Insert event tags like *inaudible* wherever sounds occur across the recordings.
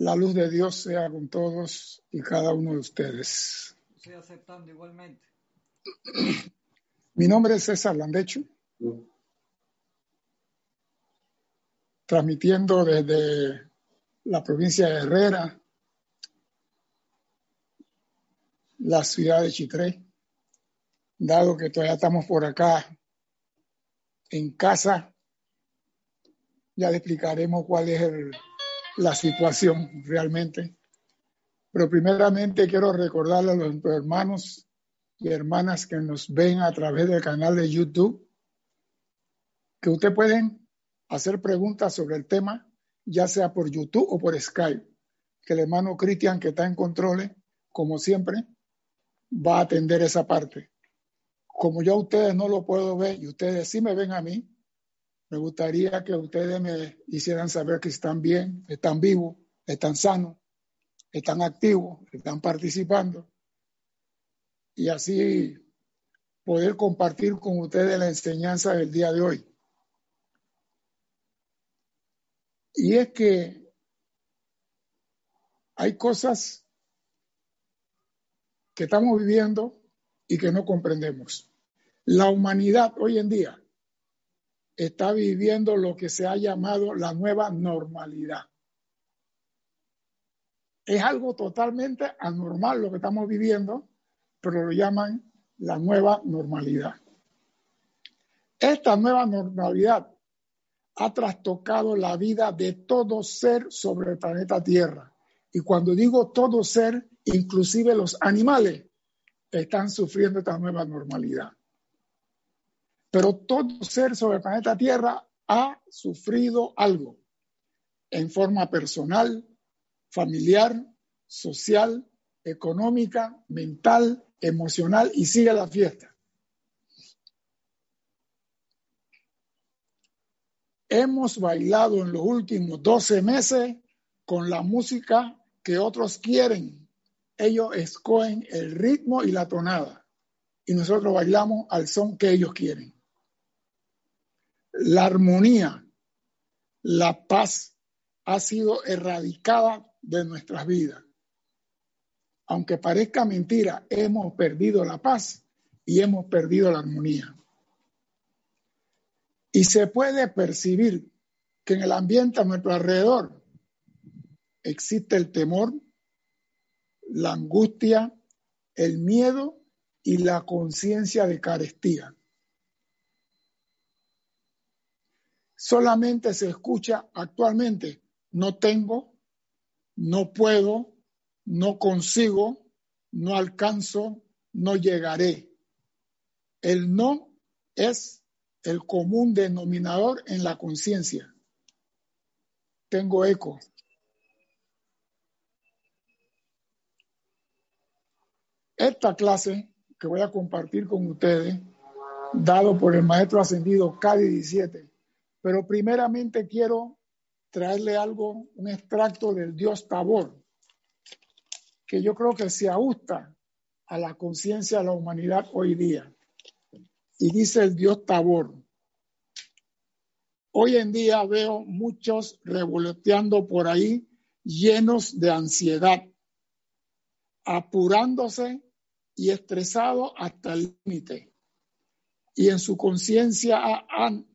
La luz de Dios sea con todos y cada uno de ustedes. Estoy aceptando igualmente. Mi nombre es César Landecho, transmitiendo desde la provincia de Herrera, la ciudad de Chitré, dado que todavía estamos por acá en casa, ya le explicaremos cuál es el, la situación realmente. Pero primeramente quiero recordarle a los hermanos y hermanas que nos ven a través del canal de YouTube que ustedes pueden hacer preguntas sobre el tema, ya sea por YouTube o por Skype, que el hermano Cristian, que está en controles, como siempre, va a atender esa parte. Como yo a ustedes no lo puedo ver y ustedes sí me ven a mí, me gustaría que ustedes me hicieran saber que están bien, están vivos, están sanos, están activos, están participando. Y así poder compartir con ustedes la enseñanza del día de hoy. Y es que hay cosas que estamos viviendo y que no comprendemos. La humanidad hoy en día está viviendo lo que se ha llamado la nueva normalidad. Es algo totalmente anormal lo que estamos viviendo, pero lo llaman la nueva normalidad. Esta nueva normalidad ha trastocado la vida de todo ser sobre el planeta Tierra. Y cuando digo todo ser, inclusive los animales están sufriendo esta nueva normalidad. Pero todo ser sobre el planeta Tierra ha sufrido algo en forma personal, familiar, social, económica, mental, emocional y sigue la fiesta. Hemos bailado en los últimos 12 meses con la música que otros quieren. Ellos escogen el ritmo y la tonada y nosotros bailamos al son que ellos quieren la armonía, la paz ha sido erradicada de nuestras vidas. Aunque parezca mentira, hemos perdido la paz y hemos perdido la armonía. Y se puede percibir que en el ambiente a nuestro alrededor existe el temor, la angustia, el miedo y la conciencia de carestía. Solamente se escucha actualmente, no tengo, no puedo, no consigo, no alcanzo, no llegaré. El no es el común denominador en la conciencia. Tengo eco. Esta clase que voy a compartir con ustedes, dado por el maestro ascendido K17, pero primeramente quiero traerle algo, un extracto del dios Tabor, que yo creo que se ajusta a la conciencia de la humanidad hoy día. Y dice el dios Tabor, hoy en día veo muchos revoloteando por ahí llenos de ansiedad, apurándose y estresados hasta el límite. Y en su conciencia han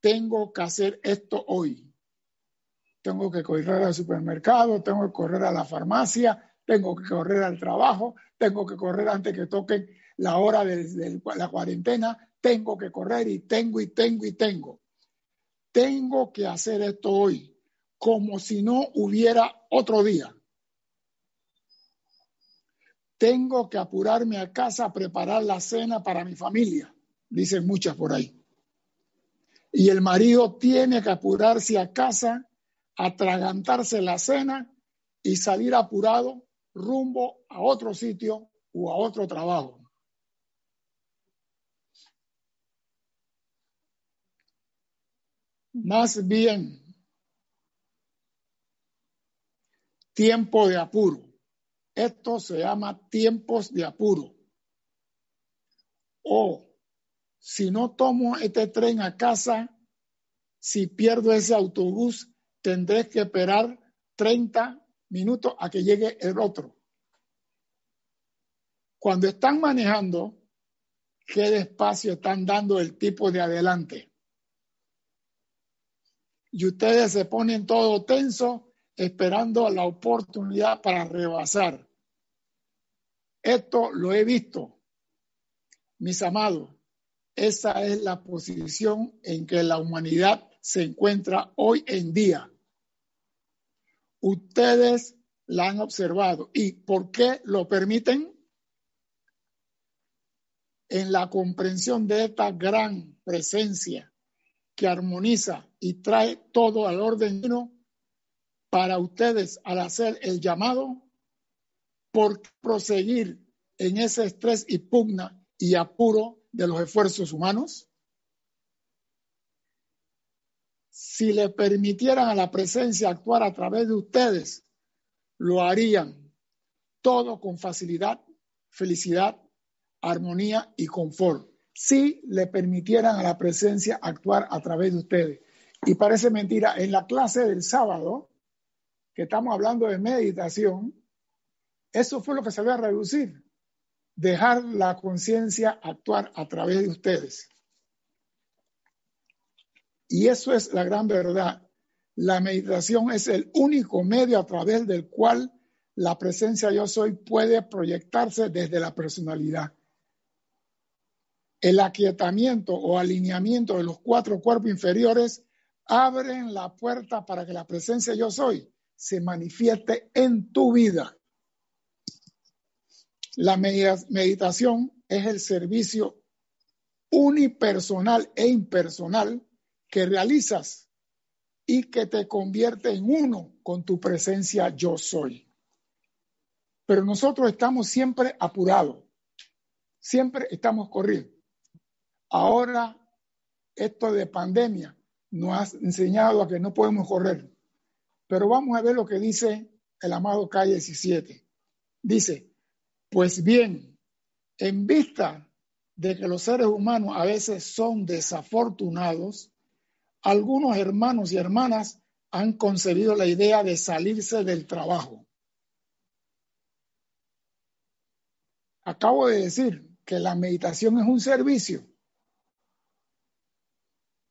tengo que hacer esto hoy. Tengo que correr al supermercado, tengo que correr a la farmacia, tengo que correr al trabajo, tengo que correr antes que toquen la hora de, la cuarentena, tengo que correr y tengo y tengo y tengo. Tengo que hacer esto hoy, como si no hubiera otro día. Tengo que apurarme a casa a preparar la cena para mi familia, dicen muchas por ahí y el marido tiene que apurarse a casa, atragantarse la cena y salir apurado rumbo a otro sitio o a otro trabajo. Más bien, tiempo de apuro. Esto se llama tiempos de apuro. O si no tomo este tren a casa, si pierdo ese autobús, tendré que esperar 30 minutos a que llegue el otro. Cuando están manejando, ¿qué despacio están dando el tipo de adelante? Y ustedes se ponen todo tenso esperando la oportunidad para rebasar. Esto lo he visto, mis amados. Esa es la posición en que la humanidad se encuentra hoy en día. Ustedes la han observado. ¿Y por qué lo permiten? En la comprensión de esta gran presencia que armoniza y trae todo al orden para ustedes al hacer el llamado por proseguir en ese estrés y pugna y apuro de los esfuerzos humanos? Si le permitieran a la presencia actuar a través de ustedes, lo harían todo con facilidad, felicidad, armonía y confort. Si le permitieran a la presencia actuar a través de ustedes. Y parece mentira, en la clase del sábado, que estamos hablando de meditación, eso fue lo que se a reducir, dejar la conciencia actuar a través de ustedes. Y eso es la gran verdad. La meditación es el único medio a través del cual la presencia yo soy puede proyectarse desde la personalidad. El aquietamiento o alineamiento de los cuatro cuerpos inferiores abren la puerta para que la presencia yo soy se manifieste en tu vida. La meditación es el servicio unipersonal e impersonal que realizas y que te convierte en uno con tu presencia yo soy. Pero nosotros estamos siempre apurados, siempre estamos corriendo. Ahora, esto de pandemia nos ha enseñado a que no podemos correr. Pero vamos a ver lo que dice el amado Calle 17. Dice, pues bien, en vista de que los seres humanos a veces son desafortunados, algunos hermanos y hermanas han concebido la idea de salirse del trabajo. Acabo de decir que la meditación es un servicio,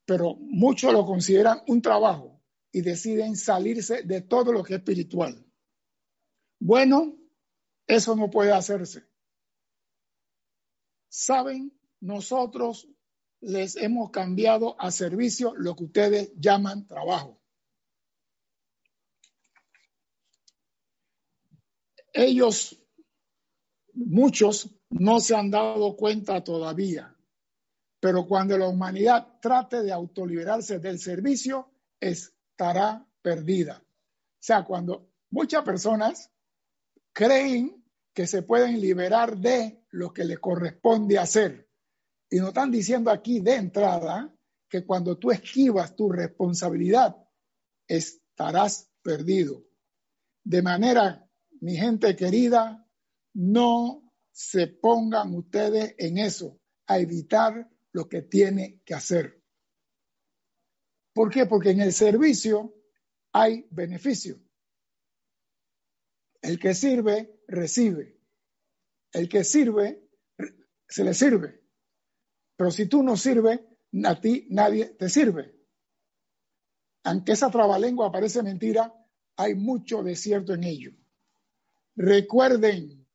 pero muchos lo consideran un trabajo y deciden salirse de todo lo que es espiritual. Bueno, eso no puede hacerse. Saben, nosotros les hemos cambiado a servicio lo que ustedes llaman trabajo. Ellos, muchos, no se han dado cuenta todavía, pero cuando la humanidad trate de autoliberarse del servicio, es estará perdida. O sea, cuando muchas personas creen que se pueden liberar de lo que le corresponde hacer. Y nos están diciendo aquí de entrada que cuando tú esquivas tu responsabilidad, estarás perdido. De manera, mi gente querida, no se pongan ustedes en eso, a evitar lo que tiene que hacer. ¿Por qué? Porque en el servicio hay beneficio. El que sirve, recibe. El que sirve, se le sirve. Pero si tú no sirves, a ti nadie te sirve. Aunque esa trabalengua parece mentira, hay mucho desierto en ello. Recuerden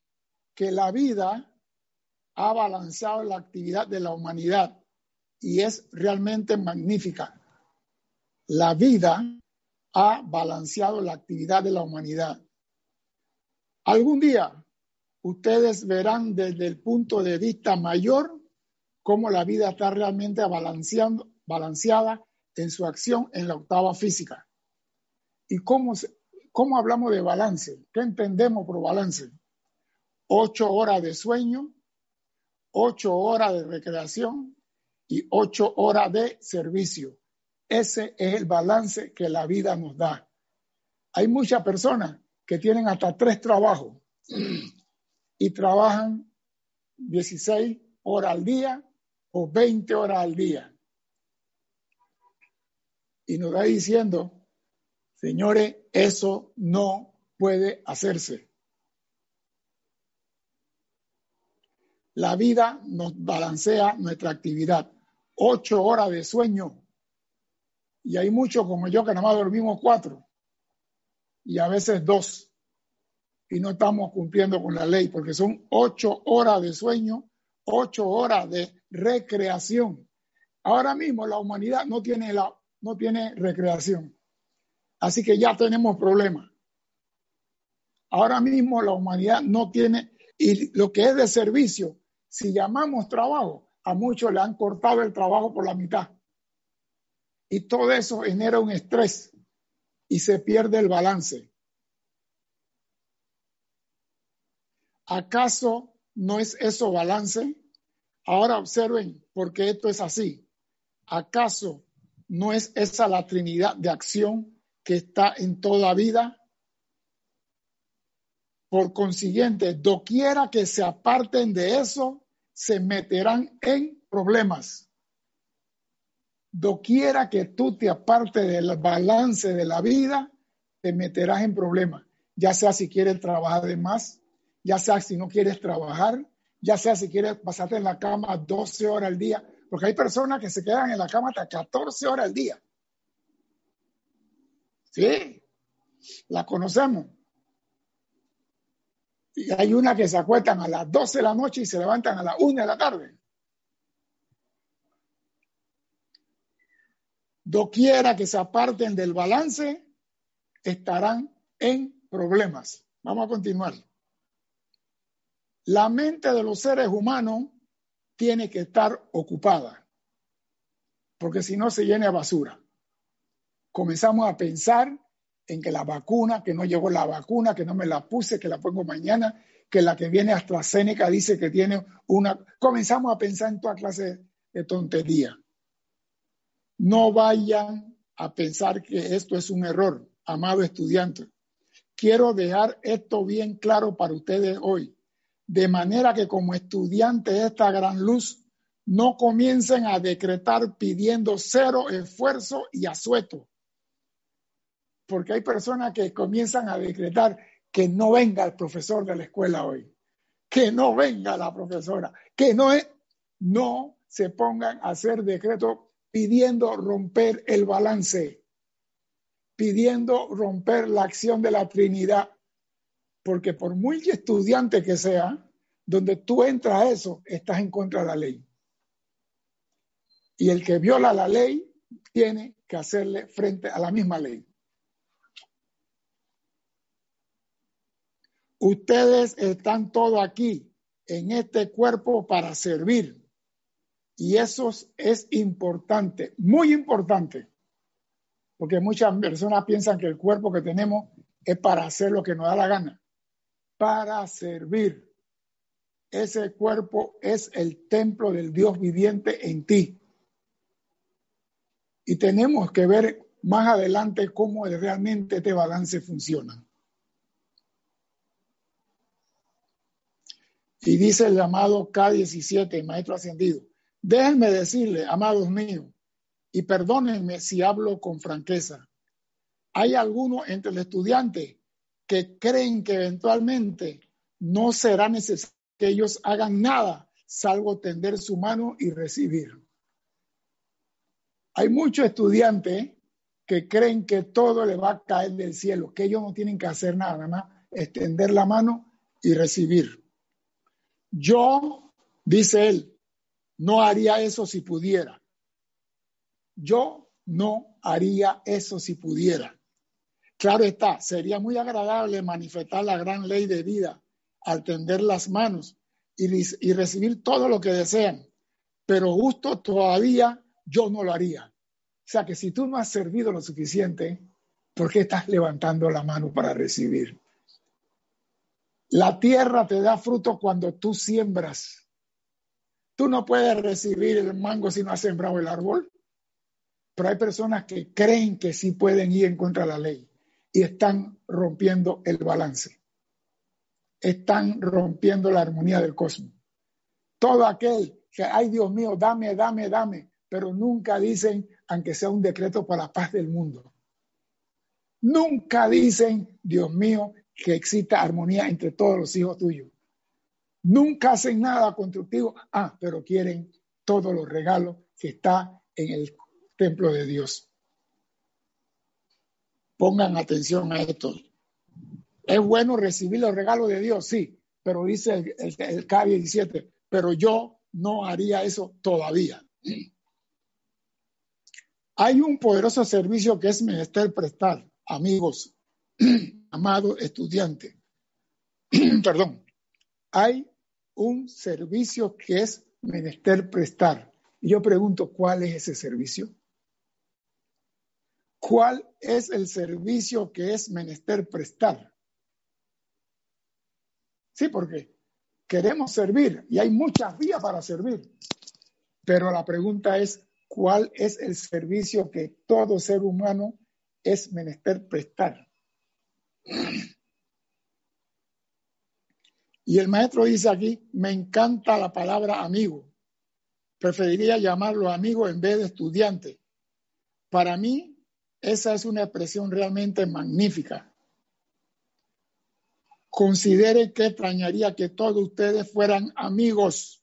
que la vida ha balanceado la actividad de la humanidad y es realmente magnífica la vida ha balanceado la actividad de la humanidad. Algún día ustedes verán desde el punto de vista mayor cómo la vida está realmente balanceada en su acción en la octava física. ¿Y cómo, cómo hablamos de balance? ¿Qué entendemos por balance? Ocho horas de sueño, ocho horas de recreación y ocho horas de servicio. Ese es el balance que la vida nos da. Hay muchas personas que tienen hasta tres trabajos y trabajan 16 horas al día o 20 horas al día. Y nos va diciendo, señores, eso no puede hacerse. La vida nos balancea nuestra actividad. Ocho horas de sueño. Y hay muchos como yo que nada más dormimos cuatro. Y a veces dos. Y no estamos cumpliendo con la ley porque son ocho horas de sueño, ocho horas de recreación. Ahora mismo la humanidad no tiene, la, no tiene recreación. Así que ya tenemos problemas. Ahora mismo la humanidad no tiene, y lo que es de servicio, si llamamos trabajo, a muchos le han cortado el trabajo por la mitad. Y todo eso genera un estrés y se pierde el balance. ¿Acaso no es eso balance? Ahora observen por qué esto es así. ¿Acaso no es esa la trinidad de acción que está en toda vida? Por consiguiente, doquiera que se aparten de eso, se meterán en problemas. Doquiera que tú te apartes del balance de la vida, te meterás en problemas. Ya sea si quieres trabajar de más, ya sea si no quieres trabajar, ya sea si quieres pasarte en la cama 12 horas al día, porque hay personas que se quedan en la cama hasta 14 horas al día. Sí, la conocemos. Y hay una que se acuestan a las 12 de la noche y se levantan a las 1 de la tarde. Doquiera que se aparten del balance, estarán en problemas. Vamos a continuar. La mente de los seres humanos tiene que estar ocupada, porque si no se llena de basura. Comenzamos a pensar en que la vacuna, que no llegó la vacuna, que no me la puse, que la pongo mañana, que la que viene AstraZeneca dice que tiene una... Comenzamos a pensar en toda clase de tontería. No vayan a pensar que esto es un error, amado estudiante. Quiero dejar esto bien claro para ustedes hoy, de manera que como estudiantes de esta gran luz, no comiencen a decretar pidiendo cero esfuerzo y asueto porque hay personas que comienzan a decretar que no venga el profesor de la escuela hoy, que no venga la profesora, que no, no se pongan a hacer decretos pidiendo romper el balance, pidiendo romper la acción de la Trinidad, porque por muy estudiante que sea, donde tú entras a eso, estás en contra de la ley. Y el que viola la ley tiene que hacerle frente a la misma ley. Ustedes están todos aquí en este cuerpo para servir. Y eso es importante, muy importante, porque muchas personas piensan que el cuerpo que tenemos es para hacer lo que nos da la gana, para servir. Ese cuerpo es el templo del Dios viviente en ti. Y tenemos que ver más adelante cómo realmente este balance funciona. Y dice el llamado K17, maestro ascendido, déjenme decirle, amados míos, y perdónenme si hablo con franqueza, hay algunos entre los estudiantes que creen que eventualmente no será necesario que ellos hagan nada salvo tender su mano y recibir. Hay muchos estudiantes que creen que todo le va a caer del cielo, que ellos no tienen que hacer nada, nada más extender la mano y recibir. Yo, dice él, no haría eso si pudiera. Yo no haría eso si pudiera. Claro está, sería muy agradable manifestar la gran ley de vida al tender las manos y, recibir todo lo que desean, pero justo todavía yo no lo haría. O sea que si tú no has servido lo suficiente, ¿por qué estás levantando la mano para recibir? La tierra te da fruto cuando tú siembras. Tú no puedes recibir el mango si no has sembrado el árbol. Pero hay personas que creen que sí pueden ir en contra de la ley y están rompiendo el balance. Están rompiendo la armonía del cosmos. Todo aquel que, ay Dios mío, dame, dame, dame, pero nunca dicen, aunque sea un decreto para la paz del mundo. Nunca dicen, Dios mío, que exista armonía entre todos los hijos tuyos. Nunca hacen nada constructivo, ah, pero quieren todos los regalos que está en el templo de Dios. Pongan atención a esto. Es bueno recibir los regalos de Dios, sí, pero dice el, el, el K17, pero yo no haría eso todavía. *clears throat* Hay un poderoso servicio que es menester prestar, amigos, *clears throat* amados estudiantes. *clears throat* Perdón. Hay un servicio que es menester prestar. Y yo pregunto, ¿cuál es ese servicio? ¿Cuál es el servicio que es menester prestar? Sí, porque queremos servir y hay muchas vías para servir. Pero la pregunta es, cuál es el servicio que todo ser humano es menester prestar. Y el maestro dice aquí, me encanta la palabra amigo. Preferiría llamarlo amigo en vez de estudiante. Para mí, esa es una expresión realmente magnífica. Considere que extrañaría que todos ustedes fueran amigos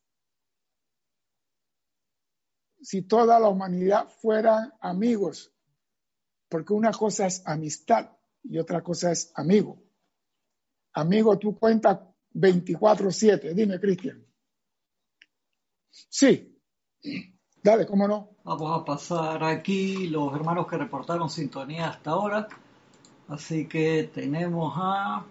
si toda la humanidad fueran amigos, porque una cosa es amistad y otra cosa es amigo. Amigo, tú cuentas 24/7. Dime, Cristian. Sí. Dale, ¿cómo no? Vamos a pasar aquí los hermanos que reportaron sintonía hasta ahora. Así que tenemos a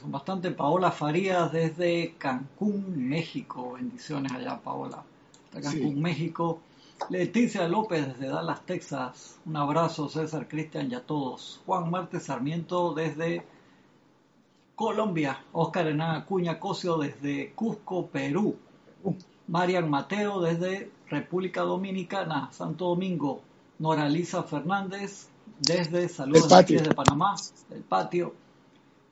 son bastante Paola Farías desde Cancún, México. Bendiciones allá, Paola acá en México. Leticia López desde Dallas, Texas. Un abrazo, César, Cristian y a todos. Juan Marte Sarmiento desde Colombia. Oscar Hernán Cuña Cosio desde Cusco, Perú. Marian Mateo desde República Dominicana, Santo Domingo. Noralisa Fernández desde Saludos de Panamá, el patio.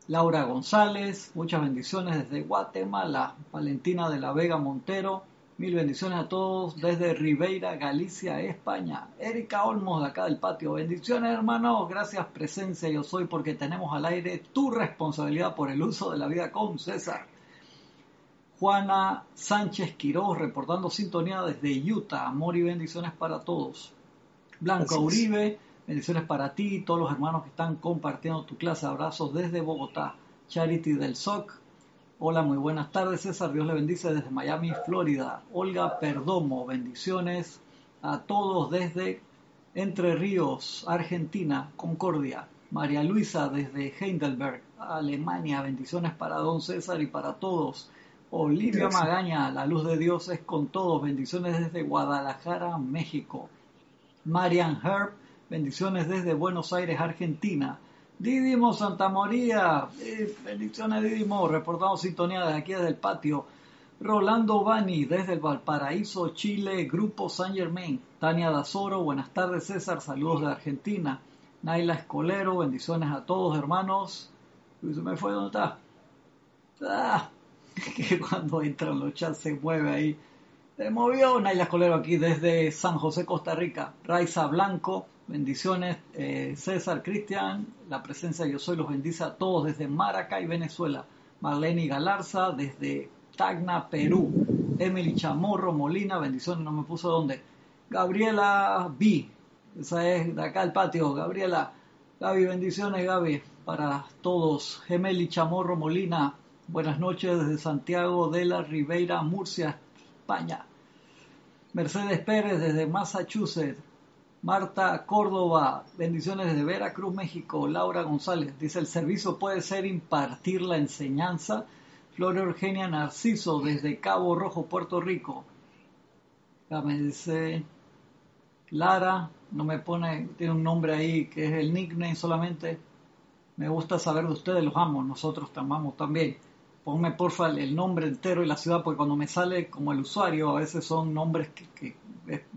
Laura González, muchas bendiciones desde Guatemala. Valentina de la Vega Montero Mil bendiciones a todos desde Ribeira, Galicia, España. Erika Olmos de acá del patio. Bendiciones hermanos, gracias presencia yo soy porque tenemos al aire tu responsabilidad por el uso de la vida con César. Juana Sánchez Quiroz reportando sintonía desde Utah. Amor y bendiciones para todos. Blanca Uribe, bendiciones para ti y todos los hermanos que están compartiendo tu clase. Abrazos desde Bogotá. Charity del SOC, Hola, muy buenas tardes, César. Dios le bendice desde Miami, Florida. Olga Perdomo, bendiciones a todos desde Entre Ríos, Argentina, Concordia. María Luisa desde Heidelberg, Alemania, bendiciones para don César y para todos. Olivia Magaña, la luz de Dios es con todos, bendiciones desde Guadalajara, México. Marian Herb, bendiciones desde Buenos Aires, Argentina. Didimo Santa María, eh, bendiciones Didimo, reportamos sintonía desde aquí desde el patio. Rolando Bani desde el Valparaíso, Chile, Grupo San Germain. Tania Dazoro, buenas tardes César, saludos de Argentina. Naila Escolero, bendiciones a todos hermanos. Se me fue, ¿dónde está? Ah, *laughs* que cuando entran los chats se mueve ahí. Se movió Naila Escolero aquí desde San José, Costa Rica. Raiza Blanco, Bendiciones, eh, César, Cristian, la presencia de Yo Soy los bendice a todos desde Maracay, Venezuela. Marlene Galarza desde Tacna, Perú. Emily Chamorro Molina, bendiciones, no me puso dónde. Gabriela B, esa es de acá el patio. Gabriela, Gaby, bendiciones, Gaby, para todos. Emily Chamorro Molina, buenas noches desde Santiago de la Ribeira, Murcia, España. Mercedes Pérez desde Massachusetts. Marta Córdoba, bendiciones desde Veracruz, México. Laura González dice, el servicio puede ser impartir la enseñanza. Floria Eugenia Narciso desde Cabo Rojo, Puerto Rico. Ya me dice Lara, no me pone, tiene un nombre ahí que es el nickname solamente. Me gusta saber de ustedes, los amo, nosotros te amamos también. Ponme porfa el nombre entero y la ciudad, porque cuando me sale como el usuario, a veces son nombres que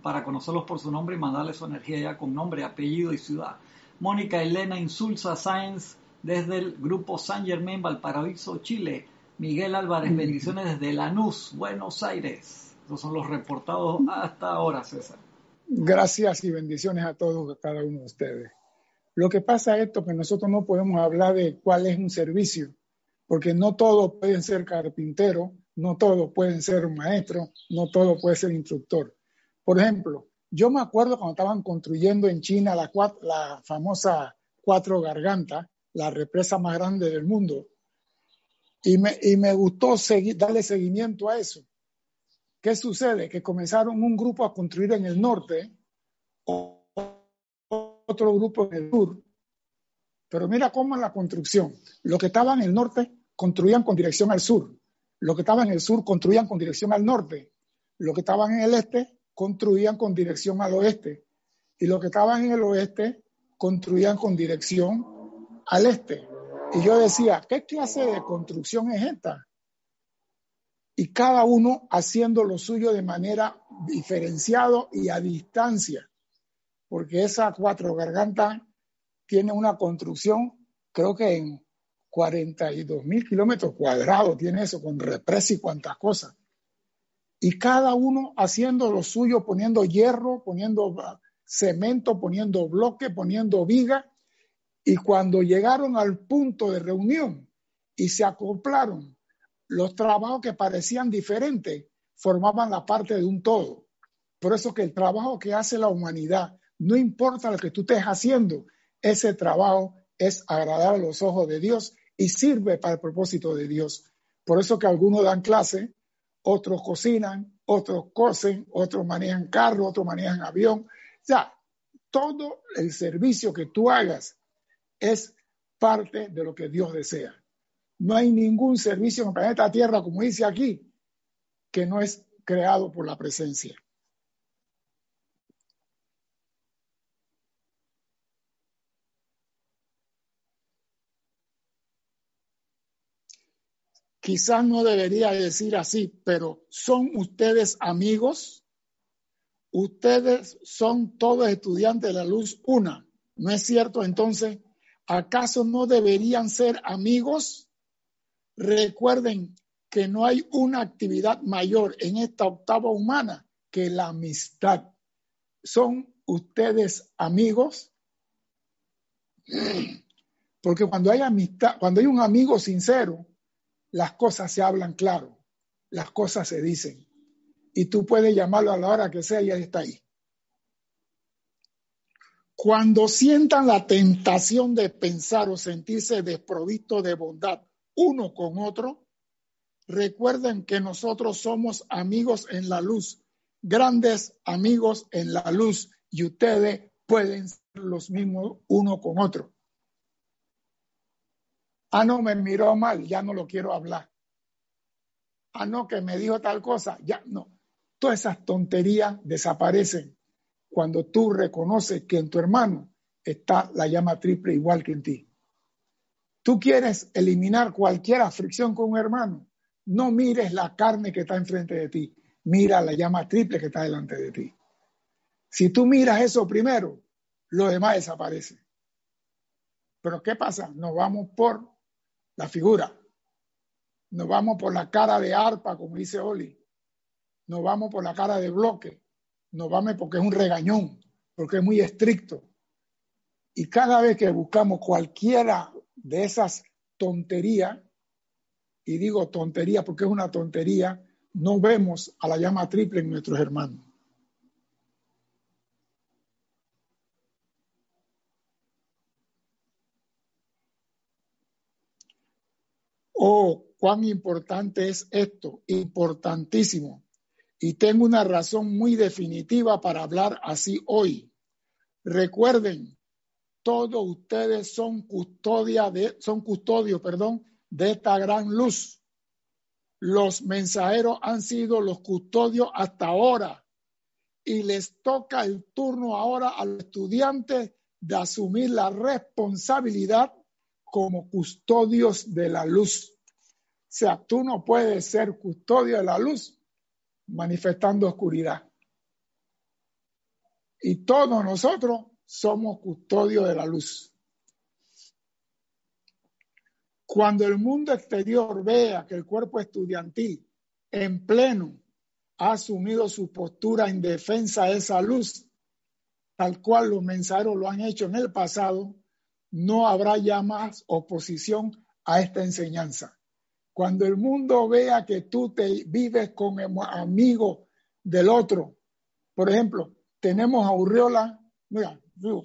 para conocerlos por su nombre y mandarles su energía ya con nombre, apellido y ciudad. Mónica Elena Insulza Sáenz desde el grupo San Germain Valparaíso, Chile. Miguel Álvarez, bendiciones desde Lanús, Buenos Aires. Esos son los reportados hasta ahora, César. Gracias y bendiciones a todos, a cada uno de ustedes. Lo que pasa es esto que nosotros no podemos hablar de cuál es un servicio, porque no todos pueden ser carpinteros, no todos pueden ser maestros, no todos pueden ser instructor. Por ejemplo, yo me acuerdo cuando estaban construyendo en China la, famosa Cuatro Gargantas, la represa más grande del mundo, y me, y me gustó darle seguimiento a eso. ¿Qué sucede? Que comenzaron un grupo a construir en el norte, otro grupo en el sur. Pero mira cómo es la construcción. Los que estaban en el norte construían con dirección al sur. Los que estaban en el sur construían con dirección al norte. Los que estaban en el este construían con dirección al oeste. Y los que estaban en el oeste construían con dirección al este. Y yo decía, ¿qué clase de construcción es esta? y cada uno haciendo lo suyo de manera diferenciado y a distancia, porque esa cuatro gargantas tiene una construcción, creo que en 42 mil kilómetros cuadrados tiene eso, con represa y cuantas cosas. Y cada uno haciendo lo suyo, poniendo hierro, poniendo cemento, poniendo bloque, poniendo viga. Y cuando llegaron al punto de reunión y se acoplaron los trabajos que parecían diferentes formaban la parte de un todo. Por eso que el trabajo que hace la humanidad, no importa lo que tú estés haciendo, ese trabajo es agradar a los ojos de Dios y sirve para el propósito de Dios. Por eso que algunos dan clase, otros cocinan, otros cosen, otros manejan carro, otros manejan avión. Ya, todo el servicio que tú hagas es parte de lo que Dios desea. No hay ningún servicio en el planeta Tierra, como dice aquí, que no es creado por la presencia. Quizás no debería decir así, pero ¿son ustedes amigos? Ustedes son todos estudiantes de la luz una. ¿No es cierto? Entonces, ¿acaso no deberían ser amigos? Recuerden que no hay una actividad mayor en esta octava humana que la amistad. ¿Son ustedes amigos? Porque cuando hay amistad, cuando hay un amigo sincero, las cosas se hablan claro, las cosas se dicen. Y tú puedes llamarlo a la hora que sea y él está ahí. Cuando sientan la tentación de pensar o sentirse desprovisto de bondad uno con otro. Recuerden que nosotros somos amigos en la luz, grandes amigos en la luz, y ustedes pueden ser los mismos uno con otro. Ah, no, me miró mal, ya no lo quiero hablar. Ah, no, que me dijo tal cosa, ya no. Todas esas tonterías desaparecen cuando tú reconoces que en tu hermano está la llama triple igual que en ti. Tú quieres eliminar cualquier aflicción con un hermano, no mires la carne que está enfrente de ti, mira la llama triple que está delante de ti. Si tú miras eso primero, lo demás desaparece. Pero ¿qué pasa? Nos vamos por la figura, nos vamos por la cara de arpa, como dice Oli, nos vamos por la cara de bloque, nos vamos porque es un regañón, porque es muy estricto. Y cada vez que buscamos cualquiera de esas tonterías, y digo tontería porque es una tontería, no vemos a la llama triple en nuestros hermanos. Oh, cuán importante es esto, importantísimo. Y tengo una razón muy definitiva para hablar así hoy. Recuerden todos ustedes son custodia de, son custodios, perdón, de esta gran luz. Los mensajeros han sido los custodios hasta ahora y les toca el turno ahora al estudiante de asumir la responsabilidad como custodios de la luz. O sea, tú no puedes ser custodio de la luz manifestando oscuridad. Y todos nosotros somos custodios de la luz. Cuando el mundo exterior vea que el cuerpo estudiantil en pleno ha asumido su postura en defensa de esa luz, tal cual los mensajeros lo han hecho en el pasado, no habrá ya más oposición a esta enseñanza. Cuando el mundo vea que tú te vives con amigo del otro, por ejemplo, tenemos a Urriola, mira,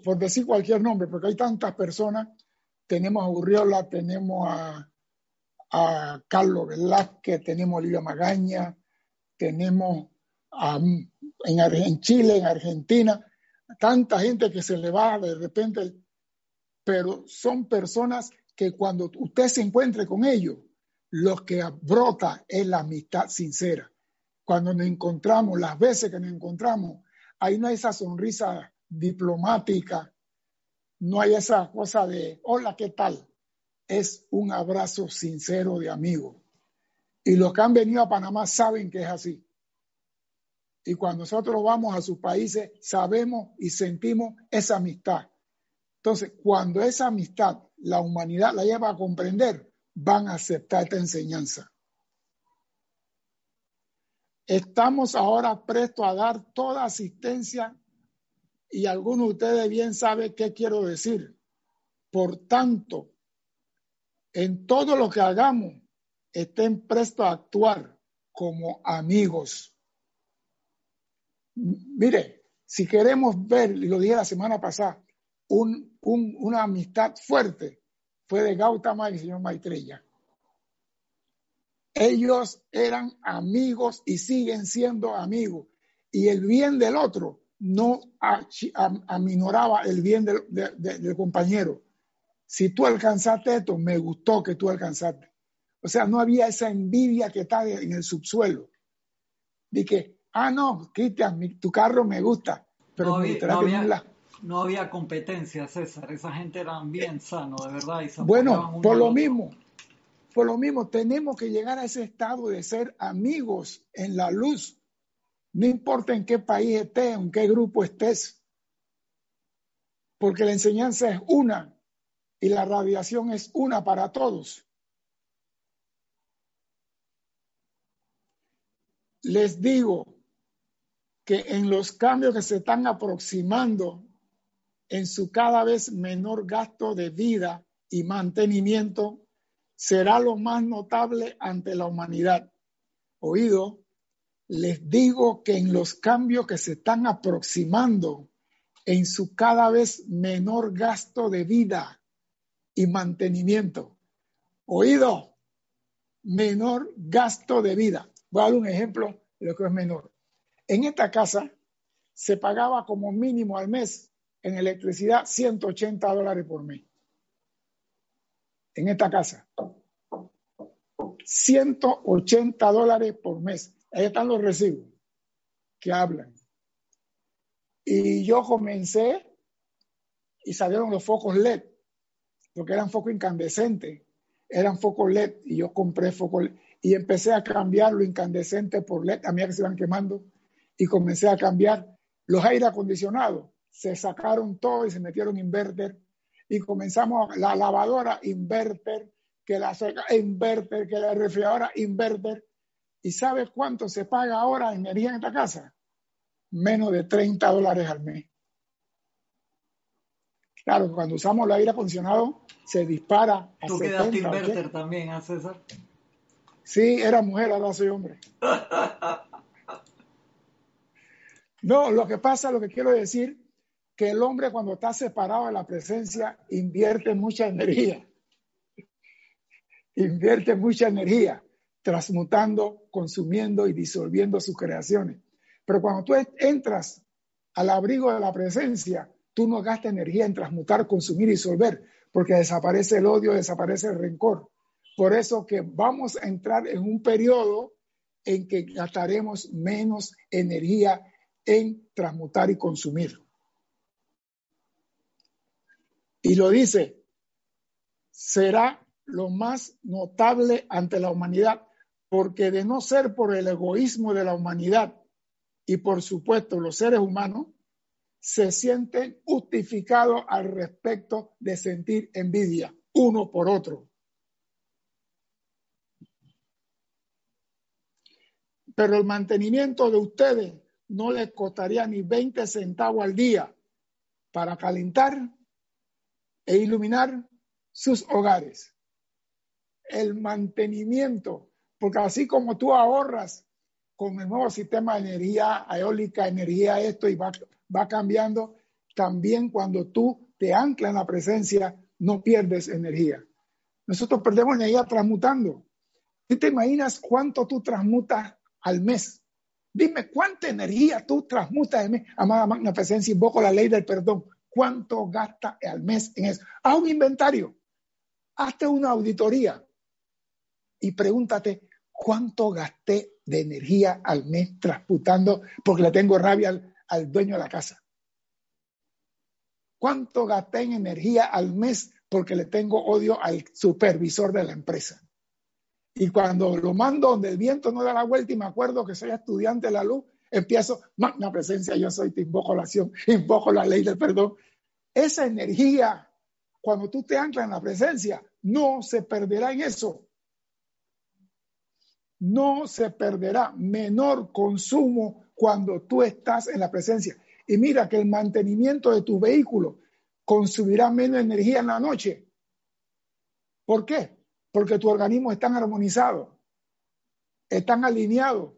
por decir cualquier nombre, porque hay tantas personas, tenemos a Urriola, tenemos a, Carlos Velázquez, tenemos a Olivia Magaña, tenemos a, en Chile, en Argentina, tanta gente que se le va de repente, pero son personas que cuando usted se encuentre con ellos, lo que brota es la amistad sincera. Cuando nos encontramos, las veces que nos encontramos, ahí no hay esa sonrisa diplomática, no hay esa cosa de, hola, ¿qué tal? Es un abrazo sincero de amigo. Y los que han venido a Panamá saben que es así. Y cuando nosotros vamos a sus países, sabemos y sentimos esa amistad. Entonces, cuando esa amistad la humanidad la lleva a comprender, van a aceptar esta enseñanza. Estamos ahora prestos a dar toda asistencia y algunos de ustedes bien saben qué quiero decir. Por tanto, en todo lo que hagamos, estén prestos a actuar como amigos. Mire, si queremos ver, y lo dije la semana pasada, un, una amistad fuerte, fue de Gautama y el señor Maitreya. Ellos eran amigos y siguen siendo amigos. Y el bien del otro no aminoraba el bien del, del compañero. Si tú alcanzaste esto, me gustó que tú alcanzaste. O sea, no había esa envidia que está en el subsuelo. De que, ah, no, Cristian, tu carro me gusta, pero no me había, no, había, no había competencia, César. Esa gente era bien sano, de verdad. Y bueno, por lo mismo, por lo mismo, tenemos que llegar a ese estado de ser amigos en la luz. No importa en qué país estés, en qué grupo estés. Porque la enseñanza es una y la radiación es una para todos. Les digo que en los cambios que se están aproximando en su cada vez menor gasto de vida y mantenimiento, será lo más notable ante la humanidad. Oído, les digo que en los cambios que se están aproximando en su cada vez menor gasto de vida y mantenimiento. Oído, menor gasto de vida. Voy a dar un ejemplo de lo que es menor. En esta casa se pagaba como mínimo al mes en electricidad 180 dólares por mes. En esta casa. 180 dólares por mes. Ahí están los recibos que hablan. Y yo comencé y salieron los focos LED, porque eran focos incandescentes, eran focos LED y yo compré focos LED y empecé a cambiar lo incandescente por LED, a mí que se iban quemando y comencé a cambiar los aire acondicionados se sacaron todo y se metieron inverter y comenzamos la lavadora inverter, que la seca inverter, que la refrigeradora inverter. ¿Y sabes cuánto se paga ahora en energía en esta casa? Menos de 30 dólares al mes. Claro, cuando usamos el aire acondicionado se dispara a ¿Tú quedaste inverter también, ¿eh, César? Sí, era mujer, ahora soy hombre. *laughs* no, lo que pasa, lo que quiero decir que el hombre cuando está separado de la presencia invierte mucha energía. Invierte mucha energía transmutando, consumiendo y disolviendo sus creaciones. Pero cuando tú entras al abrigo de la presencia, tú no gastas energía en transmutar, consumir y disolver, porque desaparece el odio, desaparece el rencor. Por eso que vamos a entrar en un periodo en que gastaremos menos energía en transmutar y consumir. Y lo dice, será lo más notable ante la humanidad, porque de no ser por el egoísmo de la humanidad y por supuesto los seres humanos, se sienten justificados al respecto de sentir envidia uno por otro. Pero el mantenimiento de ustedes no les costaría ni 20 centavos al día para calentar e iluminar sus hogares. El mantenimiento, porque así como tú ahorras con el nuevo sistema de energía eólica, energía esto y va, va cambiando, también cuando tú te anclas en la presencia, no pierdes energía. Nosotros perdemos energía transmutando. ¿Tú te imaginas cuánto tú transmutas al mes? Dime cuánta energía tú transmutas al mes. Amada magna presencia, invoco la ley del perdón. ¿Cuánto gasta al mes en eso? Haz un inventario. Hazte una auditoría y pregúntate cuánto gasté de energía al mes transmutando porque le tengo rabia al, al dueño de la casa. ¿Cuánto gasté en energía al mes porque le tengo odio al supervisor de la empresa? Y cuando lo mando donde el viento no da la vuelta y me acuerdo que soy estudiante de la luz, empiezo, magna presencia, yo soy, te invoco la acción, invoco la ley del perdón. Esa energía, cuando tú te anclas en la presencia, no se perderá en eso. No se perderá menor consumo cuando tú estás en la presencia. Y mira que el mantenimiento de tu vehículo consumirá menos energía en la noche. ¿Por qué? Porque tu organismo está armonizado, están alineados,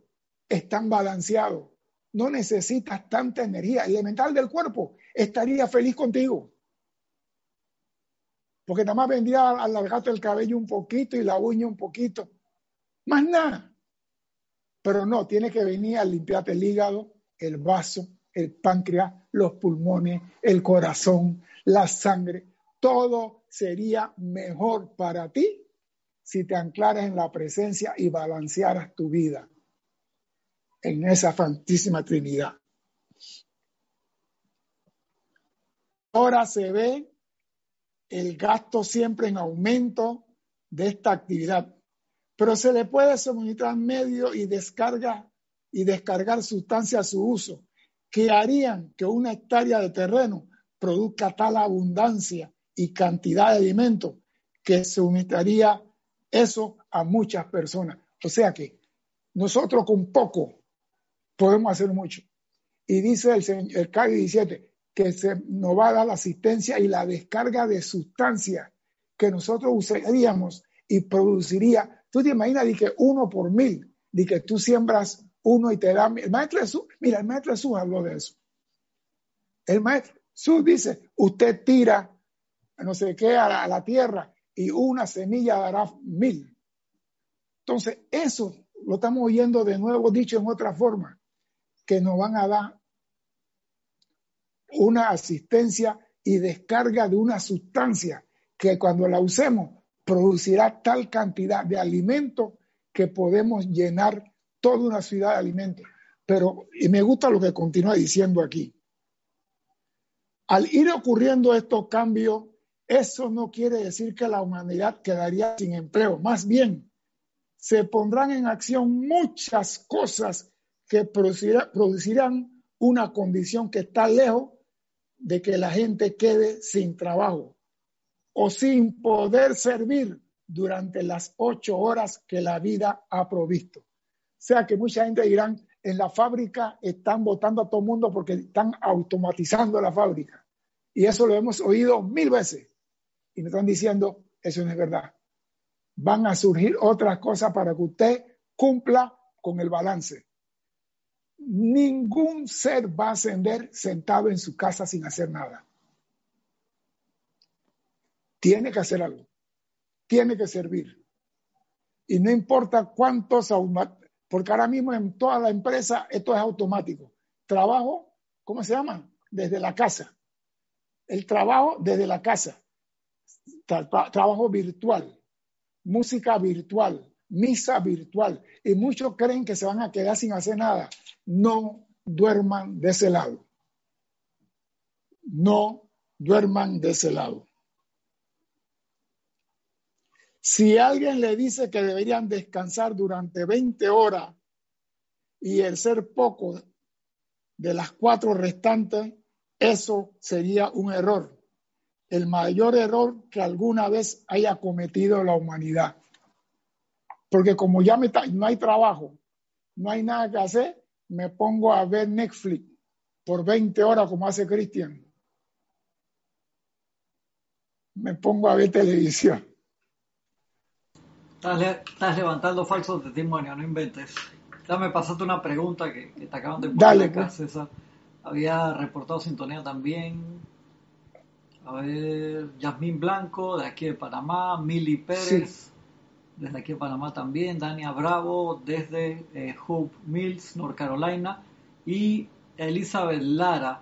están balanceados. No necesitas tanta energía. El elemental del cuerpo estaría feliz contigo. Porque nada más vendría a alargarte el cabello un poquito y la uña un poquito. Más nada. Pero no, tiene que venir a limpiarte el hígado, el vaso, el páncreas, los pulmones, el corazón, la sangre. Todo sería mejor para ti si te anclaras en la presencia y balancearas tu vida en esa fantísima Trinidad. Ahora se ve el gasto siempre en aumento de esta actividad, pero se le puede suministrar medio y descarga y descargar sustancia a su uso que harían que una hectárea de terreno produzca tal abundancia y cantidad de alimentos que suministraría eso a muchas personas. O sea que nosotros con poco podemos hacer mucho. Y dice el, el 17 que se nos va a dar la asistencia y la descarga de sustancias que nosotros usaríamos y produciría. Tú te imaginas de que uno por mil, de que tú siembras uno y te da. El maestro Jesús, mira, el maestro Jesús habló de eso. El maestro Jesús dice: Usted tira no sé qué a la, a la tierra y una semilla dará mil. Entonces, eso lo estamos oyendo de nuevo dicho en otra forma, que nos van a dar una asistencia y descarga de una sustancia que cuando la usemos producirá tal cantidad de alimento que podemos llenar toda una ciudad de alimentos. Pero, y me gusta lo que continúa diciendo aquí. Al ir ocurriendo estos cambios, eso no quiere decir que la humanidad quedaría sin empleo. Más bien, se pondrán en acción muchas cosas que producirán una condición que está lejos de que la gente quede sin trabajo o sin poder servir durante las ocho horas que la vida ha provisto sea que mucha gente dirán, en la fábrica están votando a todo el mundo porque están automatizando la fábrica. Y eso lo hemos oído mil veces. Y me están diciendo, eso no es verdad. Van a surgir otras cosas para que usted cumpla con el balance. Ningún ser va a ascender sentado en su casa sin hacer nada. Tiene que hacer algo. Tiene que servir. Y no importa cuántos porque ahora mismo en toda la empresa esto es automático. Trabajo, ¿cómo se llama? Desde la casa. El trabajo desde la casa. trabajo virtual, música virtual, misa virtual. Y muchos creen que se van a quedar sin hacer nada. No duerman de ese lado. No duerman de ese lado. Si alguien le dice que deberían descansar durante 20 horas y el ser poco de las cuatro restantes, eso sería un error. El mayor error que alguna vez haya cometido la humanidad. Porque como ya me no hay trabajo, no hay nada que hacer, me pongo a ver Netflix por 20 horas como hace Cristian. me pongo a ver televisión. Estás, levantando falsos testimonios, no inventes. Ya me pasaste una pregunta que, te acaban de poner Dale, acá, pues. César. Había reportado sintonía también. A ver, Yasmín Blanco, de aquí de Panamá, Mili Pérez, desde aquí de Panamá también, Dania Bravo, desde eh, Hope Mills, North Carolina, y Elizabeth Lara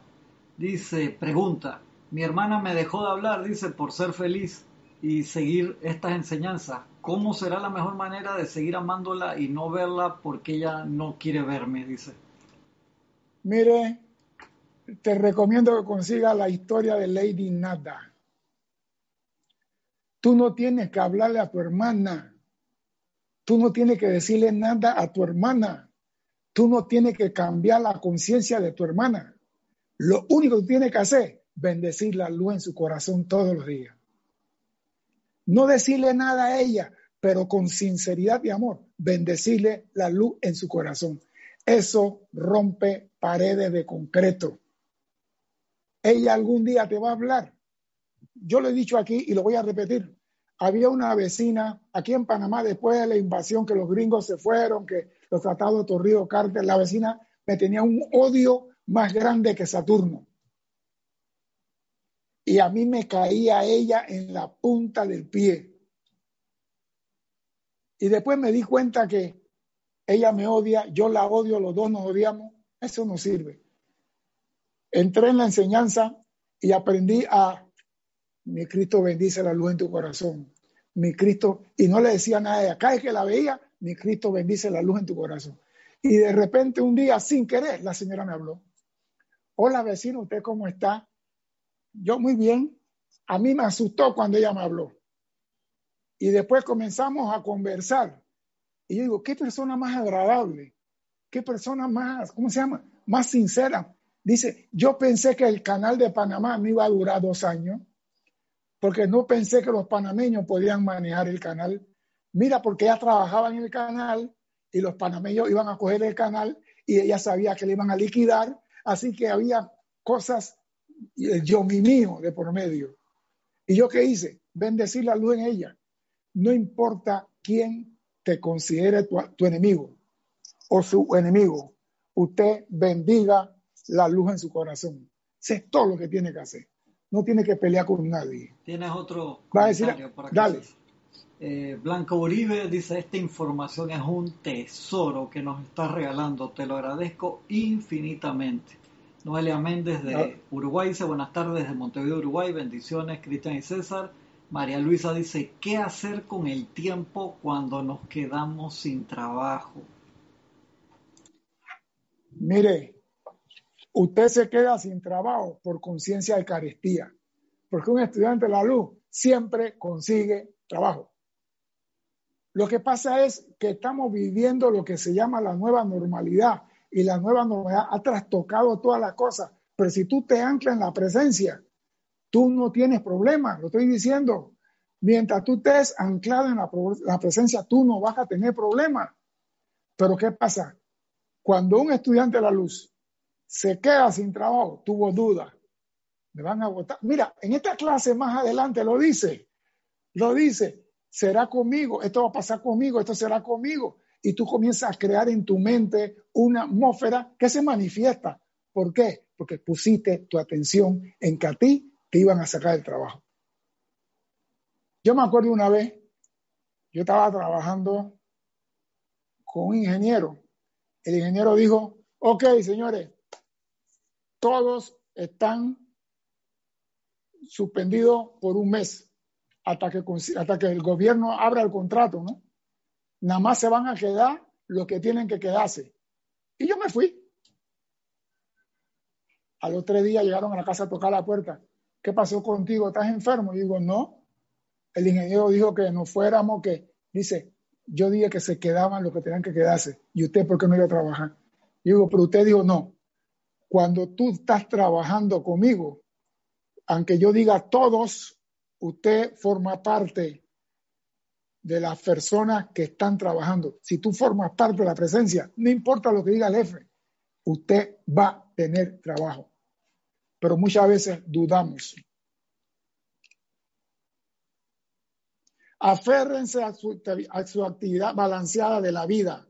dice, pregunta, mi hermana me dejó de hablar, dice, por ser feliz y seguir estas enseñanzas. ¿Cómo será la mejor manera de seguir amándola y no verla porque ella no quiere verme? Dice. Mire, te recomiendo que consigas la historia de Lady Nada. Tú no tienes que hablarle a tu hermana. Tú no tienes que decirle nada a tu hermana. Tú no tienes que cambiar la conciencia de tu hermana. Lo único que tienes que hacer bendecir la luz en su corazón todos los días. No decirle nada a ella, pero con sinceridad y amor, bendecirle la luz en su corazón. Eso rompe paredes de concreto. Ella algún día te va a hablar. Yo lo he dicho aquí y lo voy a repetir. Había una vecina aquí en Panamá después de la invasión que los gringos se fueron, que los tratados de Torrido Carter, la vecina me tenía un odio más grande que Saturno y a mí me caía ella en la punta del pie. Y después me di cuenta que ella me odia, yo la odio, los dos nos odiamos, eso no sirve. Entré en la enseñanza y aprendí a, mi Cristo bendice la luz en tu corazón, mi Cristo, y no le decía nada a ella, cada vez que la veía, mi Cristo bendice la luz en tu corazón. Y de repente un día, sin querer, la señora me habló. Hola vecino, ¿usted cómo está? yo muy bien. A mí me asustó cuando ella me habló. Y después comenzamos a conversar. Y yo digo, qué persona más agradable, qué persona más, ¿cómo se llama? Más sincera. Dice, yo pensé que el canal de Panamá no iba a durar dos años, porque no pensé que los panameños podían manejar el canal. Mira, porque ella trabajaba en el canal y los panameños iban a coger el canal y ella sabía que le iban a liquidar, así que había cosas yo mi mío de por medio. ¿Y yo qué hice? Bendecir la luz en ella. No importa quién te considere tu, enemigo o su enemigo, usted bendiga la luz en su corazón. Eso es todo lo que tiene que hacer. No tiene que pelear con nadie. Tienes otro ¿Va a decir? Dale. Eh, Uribe dice, esta información es un tesoro que nos estás regalando. Te lo agradezco infinitamente. Noelia Méndez de ah. Uruguay dice buenas tardes desde Montevideo, Uruguay, bendiciones, Cristian y César. María Luisa dice, ¿qué hacer con el tiempo cuando nos quedamos sin trabajo? Mire, usted se queda sin trabajo por conciencia de carestía, porque un estudiante de la luz siempre consigue trabajo. Lo que pasa es que estamos viviendo lo que se llama la nueva normalidad, y la nueva novedad ha trastocado todas las cosas. Pero si tú te anclas en la presencia, tú no tienes problema, lo estoy diciendo. Mientras tú estés anclado en la, presencia, tú no vas a tener problema. Pero ¿qué pasa? Cuando un estudiante de la luz se queda sin trabajo, tuvo duda, me van a votar. Mira, en esta clase más adelante lo dice, lo dice, será conmigo, esto va a pasar conmigo, esto será conmigo y tú comienzas a crear en tu mente una atmósfera que se manifiesta. ¿Por qué? Porque pusiste tu atención en que a ti te iban a sacar el trabajo. Yo me acuerdo una vez, yo estaba trabajando con un ingeniero. El ingeniero dijo, ok, señores, todos están suspendidos por un mes hasta que, hasta que el gobierno abra el contrato, ¿no? nada más se van a quedar los que tienen que quedarse. Y yo me fui. A los tres días llegaron a la casa a tocar la puerta. ¿Qué pasó contigo? ¿Estás enfermo? Y digo, no. El ingeniero dijo que no fuéramos, que dice, yo dije que se quedaban los que tenían que quedarse. ¿Y usted por qué no iba a trabajar? Y digo, pero usted dijo, no. Cuando tú estás trabajando conmigo, aunque yo diga todos, usted forma parte de las personas que están trabajando. Si tú formas parte de la presencia, no importa lo que diga el jefe, usted va a tener trabajo. Pero muchas veces dudamos. Aférrense a su, a su actividad balanceada de la vida.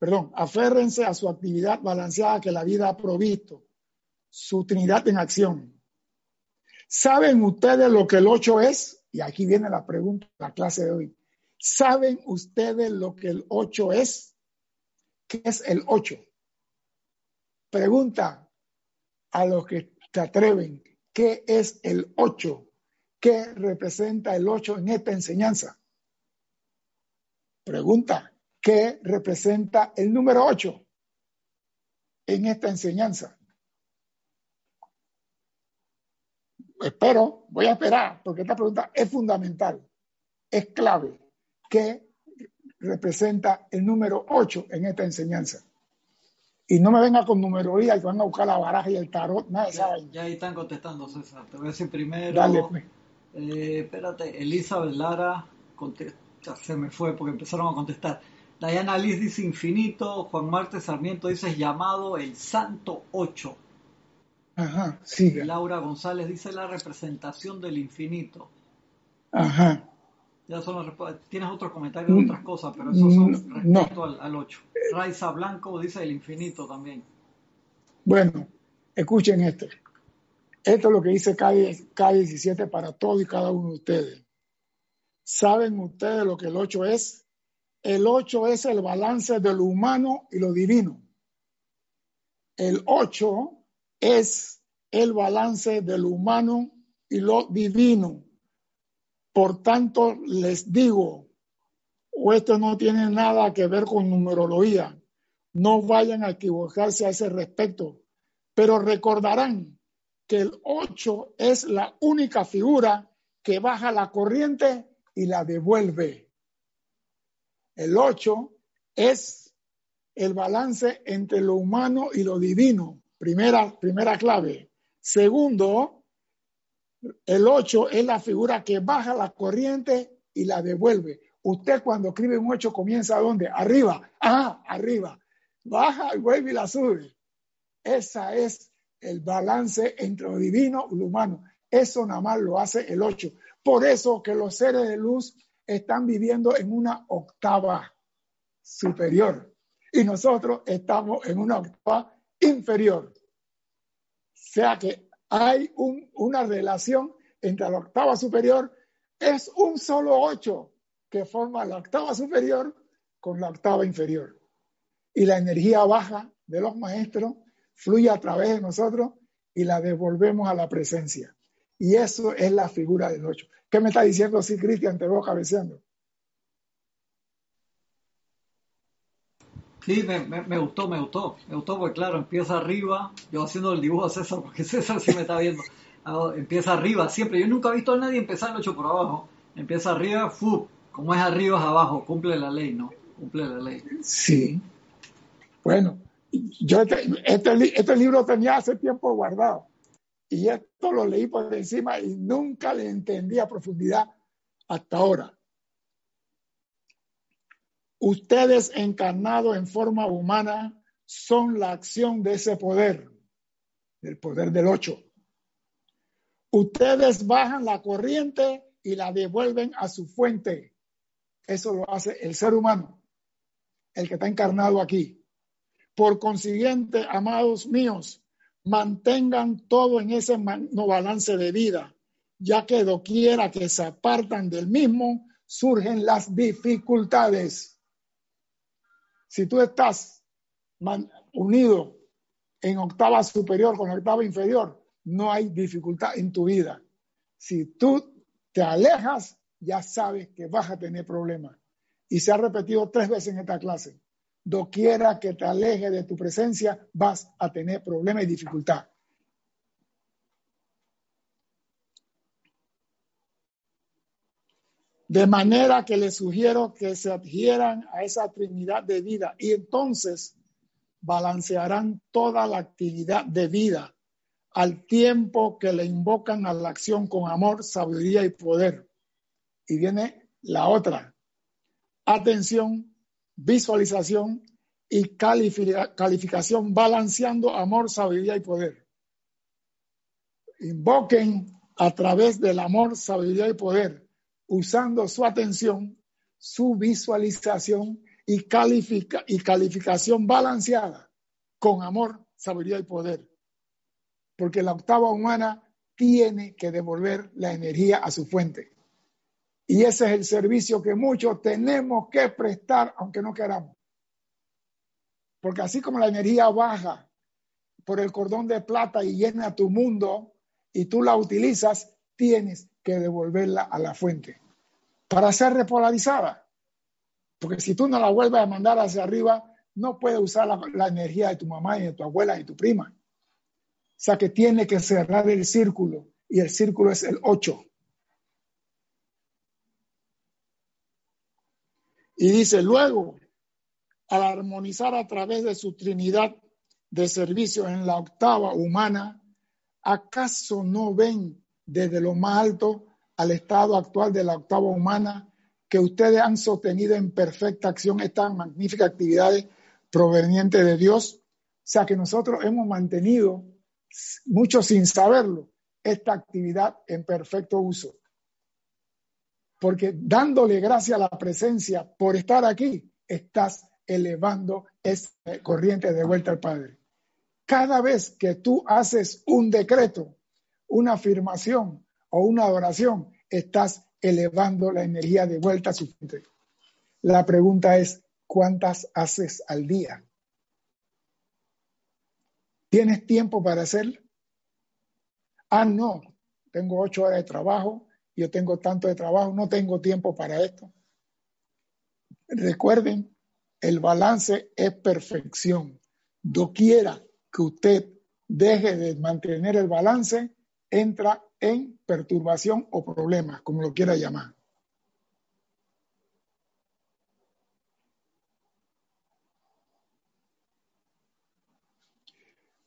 Perdón, aférrense a su actividad balanceada que la vida ha provisto. Su Trinidad en acción. ¿Saben ustedes lo que el 8 es? Y aquí viene la pregunta, la clase de hoy. ¿Saben ustedes lo que el 8 es? ¿Qué es el 8? Pregunta a los que te atreven, ¿qué es el 8? ¿Qué representa el 8 en esta enseñanza? Pregunta, ¿qué representa el número 8 en esta enseñanza? Espero, voy a esperar, porque esta pregunta es fundamental, es clave. ¿Qué representa el número 8 en esta enseñanza? Y no me venga con numerología y que van a buscar la baraja y el tarot, nada ya, ya ahí están contestando, César. Te voy a decir primero. Dale, pues. eh, espérate, Elizabeth Lara, contesta, se me fue porque empezaron a contestar. Diana Liz dice infinito, Juan Marte Sarmiento dice llamado el Santo 8. Ajá, sigue. Laura González dice la representación del infinito. Ajá. Ya son Tienes otros comentarios de otras cosas, pero esos son respecto al, al 8. Raiza Blanco dice el infinito también. Bueno, escuchen esto. Esto es lo que dice K17 para todos y cada uno de ustedes. ¿Saben ustedes lo que el 8 es? El 8 es el balance de lo humano y lo divino. El 8 es el balance de lo humano y lo divino. Por tanto, les digo, o esto no tiene nada que ver con numerología, no vayan a equivocarse a ese respecto, pero recordarán que el 8 es la única figura que baja la corriente y la devuelve. El 8 es el balance entre lo humano y lo divino, primera, primera clave. Segundo, el 8 es la figura que baja la corriente y la devuelve. Usted cuando escribe un 8 comienza dónde? Arriba. Ah, arriba. Baja y vuelve y la sube. Esa es el balance entre lo divino y lo humano. Eso nada más lo hace el 8. Por eso que los seres de luz están viviendo en una octava superior y nosotros estamos en una octava inferior. O sea que hay una relación entre la octava superior, es un solo ocho que forma la octava superior con la octava inferior. Y la energía baja de los maestros fluye a través de nosotros y la devolvemos a la presencia. Y eso es la figura del ocho. ¿Qué me está diciendo así, Cristian? Te veo cabeceando. Sí, me, me, gustó, me gustó. Me gustó porque, claro, empieza arriba. Yo haciendo el dibujo a César, porque *laughs* César sí me está viendo. Empieza arriba, siempre. Yo nunca he visto a nadie empezar el 8 por abajo. Empieza arriba, fu, como es arriba es abajo. Cumple la ley, ¿no? Cumple la ley. Sí. Bueno, yo este, este, este libro tenía hace tiempo guardado. Y esto lo leí por encima y nunca le entendí a profundidad hasta ahora. Ustedes encarnados en forma humana son la acción de ese poder, del poder del ocho. Ustedes bajan la corriente y la devuelven a su fuente. Eso lo hace el ser humano, el que está encarnado aquí. Por consiguiente, amados míos, mantengan todo en ese no balance de vida, ya que doquiera que se apartan del mismo, surgen las dificultades. Si tú estás unido en octava superior con octava inferior, no hay dificultad en tu vida. Si tú te alejas, ya sabes que vas a tener problemas. Y se ha repetido tres veces en esta clase. Doquiera que te aleje de tu presencia, vas a tener problemas y dificultad. De manera que les sugiero que se adhieran a esa trinidad de vida y entonces balancearán toda la actividad de vida al tiempo que le invocan a la acción con amor, sabiduría y poder. Y viene la otra. Atención, visualización y calificación balanceando amor, sabiduría y poder. Invoquen a través del amor, sabiduría y poder usando su atención, su visualización y, califica, y calificación balanceada con amor, sabiduría y poder. Porque la octava humana tiene que devolver la energía a su fuente. Y ese es el servicio que muchos tenemos que prestar, aunque no queramos. Porque así como la energía baja por el cordón de plata y llena tu mundo y tú la utilizas, tienes que devolverla a la fuente para ser repolarizada. Porque si tú no la vuelves a mandar hacia arriba, no puedes usar la, la energía de tu mamá y de tu abuela y tu prima. O sea que tiene que cerrar el círculo y el círculo es el 8. Y dice, luego, al armonizar a través de su Trinidad de servicios en la octava humana, ¿acaso no ven desde lo más alto al estado actual de la octava humana que ustedes han sostenido en perfecta acción estas magníficas actividades provenientes de Dios? O sea que nosotros hemos mantenido, mucho sin saberlo, esta actividad en perfecto uso. Porque dándole gracias a la presencia por estar aquí, estás elevando esa corriente de vuelta al Padre. Cada vez que tú haces un decreto, una afirmación o una oración, estás elevando la energía de vuelta a su fuente. La pregunta es, ¿cuántas haces al día? ¿Tienes tiempo para hacerlo? Ah, no, tengo ocho horas de trabajo, yo tengo tanto de trabajo, no tengo tiempo para esto. Recuerden el balance es perfección. Doquiera que usted deje de mantener el balance, entra en perturbación o problema, como lo quiera llamar.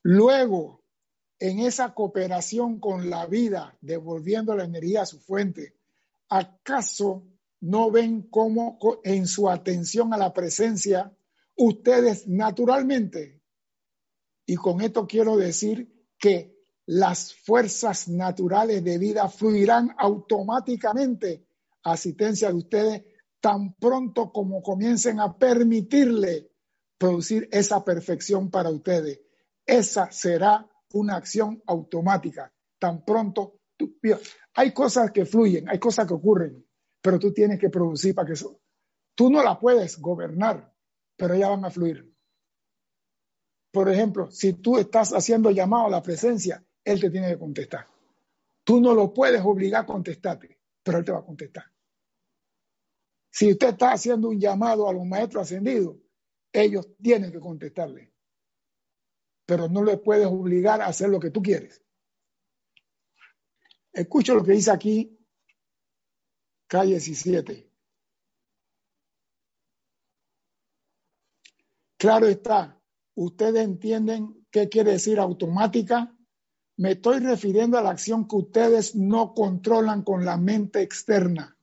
Luego, en esa cooperación con la vida, devolviendo la energía a su fuente, ¿acaso no ven cómo en su atención a la presencia, ustedes naturalmente, y con esto quiero decir que las fuerzas naturales de vida fluirán automáticamente a asistencia de ustedes tan pronto como comiencen a permitirle producir esa perfección para ustedes. Esa será una acción automática. Tan pronto, hay cosas que fluyen, hay cosas que ocurren pero tú tienes que producir para que eso. Tú no la puedes gobernar, pero ya van a fluir. Por ejemplo, si tú estás haciendo llamado a la presencia, él te tiene que contestar. Tú no lo puedes obligar a contestarte, pero él te va a contestar. Si usted está haciendo un llamado a los maestros ascendidos, ellos tienen que contestarle. Pero no le puedes obligar a hacer lo que tú quieres. Escucho lo que dice aquí calle 17. Claro está, ustedes entienden qué quiere decir automática. Me estoy refiriendo a la acción que ustedes no controlan con la mente externa.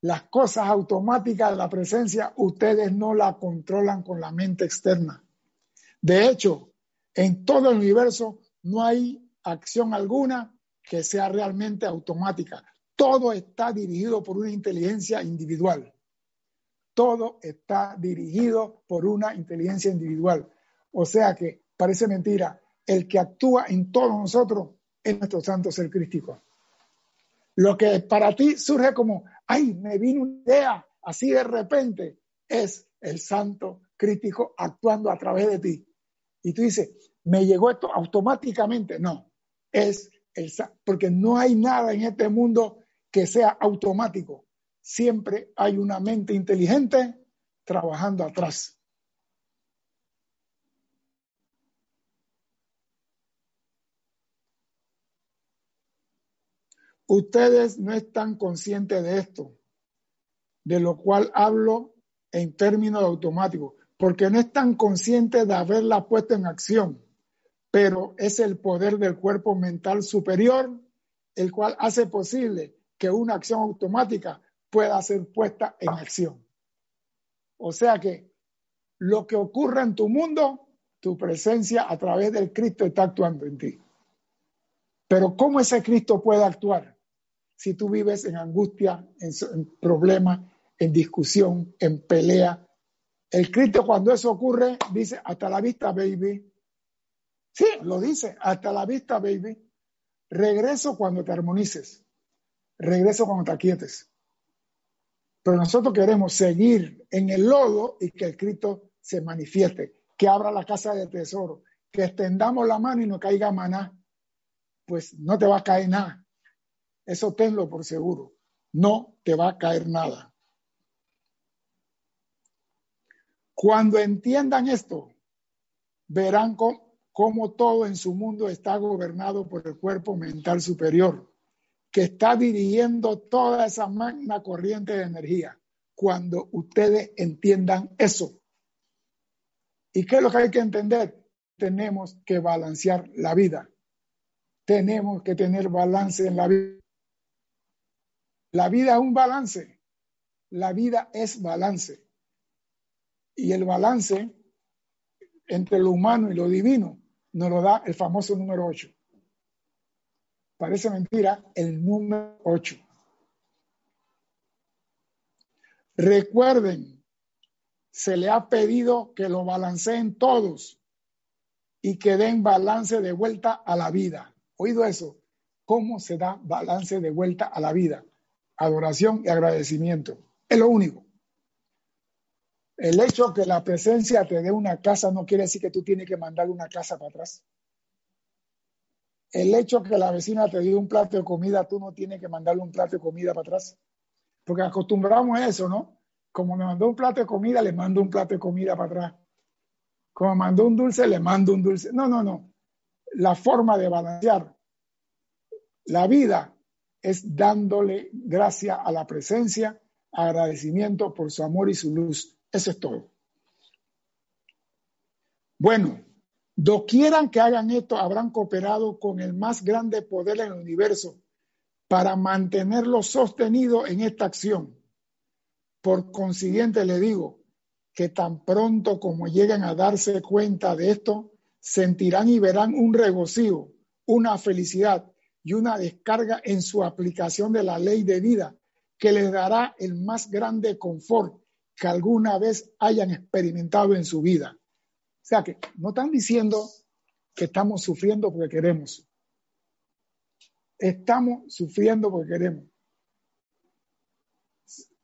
Las cosas automáticas de la presencia, ustedes no la controlan con la mente externa. De hecho, en todo el universo no hay acción alguna que sea realmente automática. Todo está dirigido por una inteligencia individual. Todo está dirigido por una inteligencia individual. O sea que parece mentira. El que actúa en todos nosotros es nuestro santo ser crístico. Lo que para ti surge como, ay, me vino una idea así de repente, es el santo crítico actuando a través de ti. Y tú dices, me llegó esto automáticamente. No, es el, porque no hay nada en este mundo que sea automático. Siempre hay una mente inteligente trabajando atrás. Ustedes no están conscientes de esto, de lo cual hablo en términos automáticos, porque no están conscientes de haberla puesto en acción, pero es el poder del cuerpo mental superior el cual hace posible que una acción automática pueda ser puesta en acción. O sea que lo que ocurre en tu mundo, tu presencia a través del Cristo está actuando en ti. Pero ¿cómo ese Cristo puede actuar? si tú vives en angustia, en, en problema, en discusión, en pelea. El Cristo cuando eso ocurre dice, hasta la vista, baby. Sí, lo dice, hasta la vista, baby. Regreso cuando te armonices. Regreso cuando te aquietes. Pero nosotros queremos seguir en el lodo y que el Cristo se manifieste, que abra la casa de tesoro, que extendamos la mano y no caiga maná. Pues no te va a caer nada. Eso tenlo por seguro. No te va a caer nada. Cuando entiendan esto, verán cómo, todo en su mundo está gobernado por el cuerpo mental superior, que está dirigiendo toda esa magna corriente de energía. Cuando ustedes entiendan eso. ¿Y qué es lo que hay que entender? Tenemos que balancear la vida. Tenemos que tener balance en la vida. La vida es un balance. La vida es balance y el balance entre lo humano y lo divino nos lo da el famoso número 8. Parece mentira, el número 8. Recuerden, se le ha pedido que lo balanceen todos y que den balance de vuelta a la vida. ¿Oído eso? ¿Cómo se da balance de vuelta a la vida? Adoración y agradecimiento. Es lo único. El hecho que la presencia te dé una casa no quiere decir que tú tienes que mandar una casa para atrás. El hecho que la vecina te dio un plato de comida, tú no tienes que mandarle un plato de comida para atrás. Porque acostumbramos a eso, ¿no? Como me mandó un plato de comida, le mando un plato de comida para atrás. Como me mandó un dulce, le mando un dulce. No, no, no. La forma de balancear la vida es dándole gracia a la presencia, agradecimiento por su amor y su luz. Eso es todo. Bueno, doquieran que hagan esto, habrán cooperado con el más grande poder en el universo para mantenerlo sostenido en esta acción. Por consiguiente, le digo que tan pronto como lleguen a darse cuenta de esto, sentirán y verán un regocijo, una felicidad y una descarga en su aplicación de la ley de vida que les dará el más grande confort que alguna vez hayan experimentado en su vida. O sea que no están diciendo que estamos sufriendo porque queremos. Estamos sufriendo porque queremos.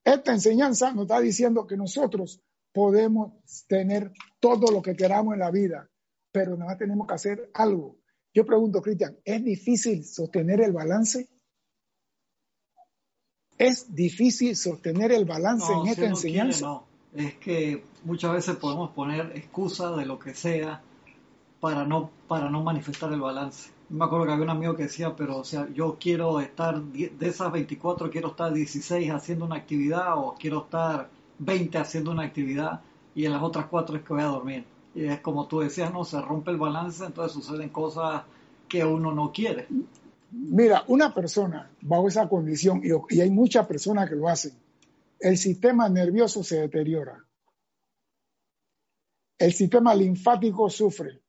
Esta enseñanza nos está diciendo que nosotros podemos tener todo lo que queramos en la vida, pero nada tenemos que hacer algo. Yo pregunto, Cristian, ¿es difícil sostener el balance? ¿Es difícil sostener el balance en esta enseñanza? no, es que muchas veces podemos poner excusas de lo que sea para no, para no manifestar el balance. Me acuerdo que había un amigo que decía, pero o sea, yo quiero estar, de esas 24 quiero estar 16 haciendo una actividad o quiero estar 20 haciendo una actividad y en las otras cuatro es que voy a dormir. Y es como tú decías, no, se rompe el balance, entonces suceden cosas que uno no quiere. Mira, una persona bajo esa condición, y, hay muchas personas que lo hacen, el sistema nervioso se deteriora. El sistema linfático sufre.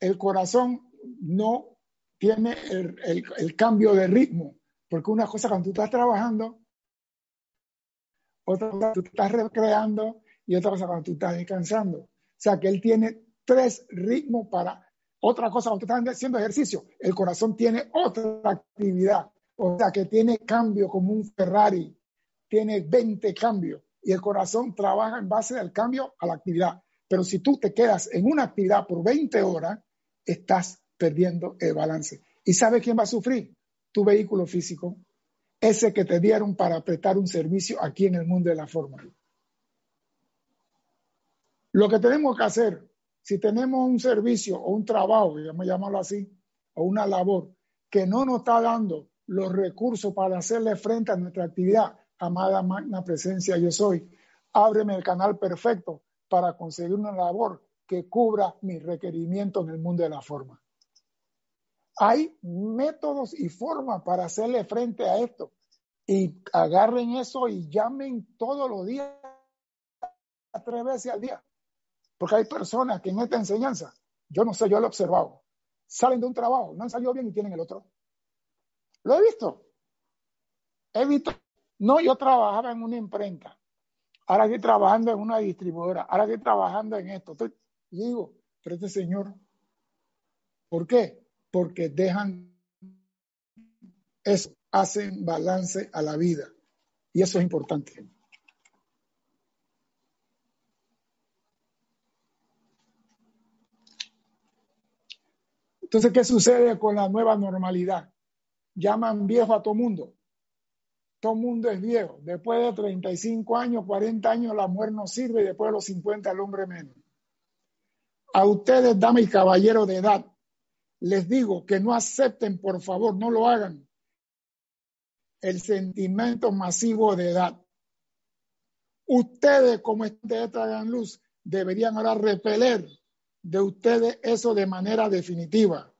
El corazón no tiene el, cambio de ritmo, porque una cosa cuando tú estás trabajando, otra cosa tú estás recreando y otra cosa cuando tú estás descansando. O sea que él tiene tres ritmos para otra cosa, cuando están haciendo ejercicio, el corazón tiene otra actividad, o sea que tiene cambio como un Ferrari, tiene 20 cambios y el corazón trabaja en base al cambio a la actividad. Pero si tú te quedas en una actividad por 20 horas, estás perdiendo el balance. ¿Y sabes quién va a sufrir? Tu vehículo físico, ese que te dieron para prestar un servicio aquí en el mundo de la forma. Lo que tenemos que hacer si tenemos un servicio o un trabajo, a llamarlo así, o una labor que no nos está dando los recursos para hacerle frente a nuestra actividad, amada magna presencia yo soy, ábreme el canal perfecto para conseguir una labor que cubra mis requerimientos en el mundo de la forma. Hay métodos y formas para hacerle frente a esto. Y agarren eso y llamen todos los días, tres veces al día. Porque hay personas que en esta enseñanza, yo no sé, yo lo he observado, salen de un trabajo, no han salido bien y tienen el otro. Lo he visto. he visto, no, yo trabajaba en una imprenta, ahora estoy trabajando en una distribuidora, ahora estoy trabajando en esto. Estoy, digo, pero este señor, ¿por qué? Porque dejan eso, hacen balance a la vida. Y eso es importante. Entonces, ¿qué sucede con la nueva normalidad? Llaman viejo a todo mundo. Todo mundo es viejo. Después de 35 años, 40 años, la mujer no sirve y después de los 50 el hombre menos. A ustedes, damas y caballeros de edad, les digo que no acepten, por favor, no lo hagan, el sentimiento masivo de edad. Ustedes, como de gran luz, deberían ahora repeler de ustedes eso de manera definitiva.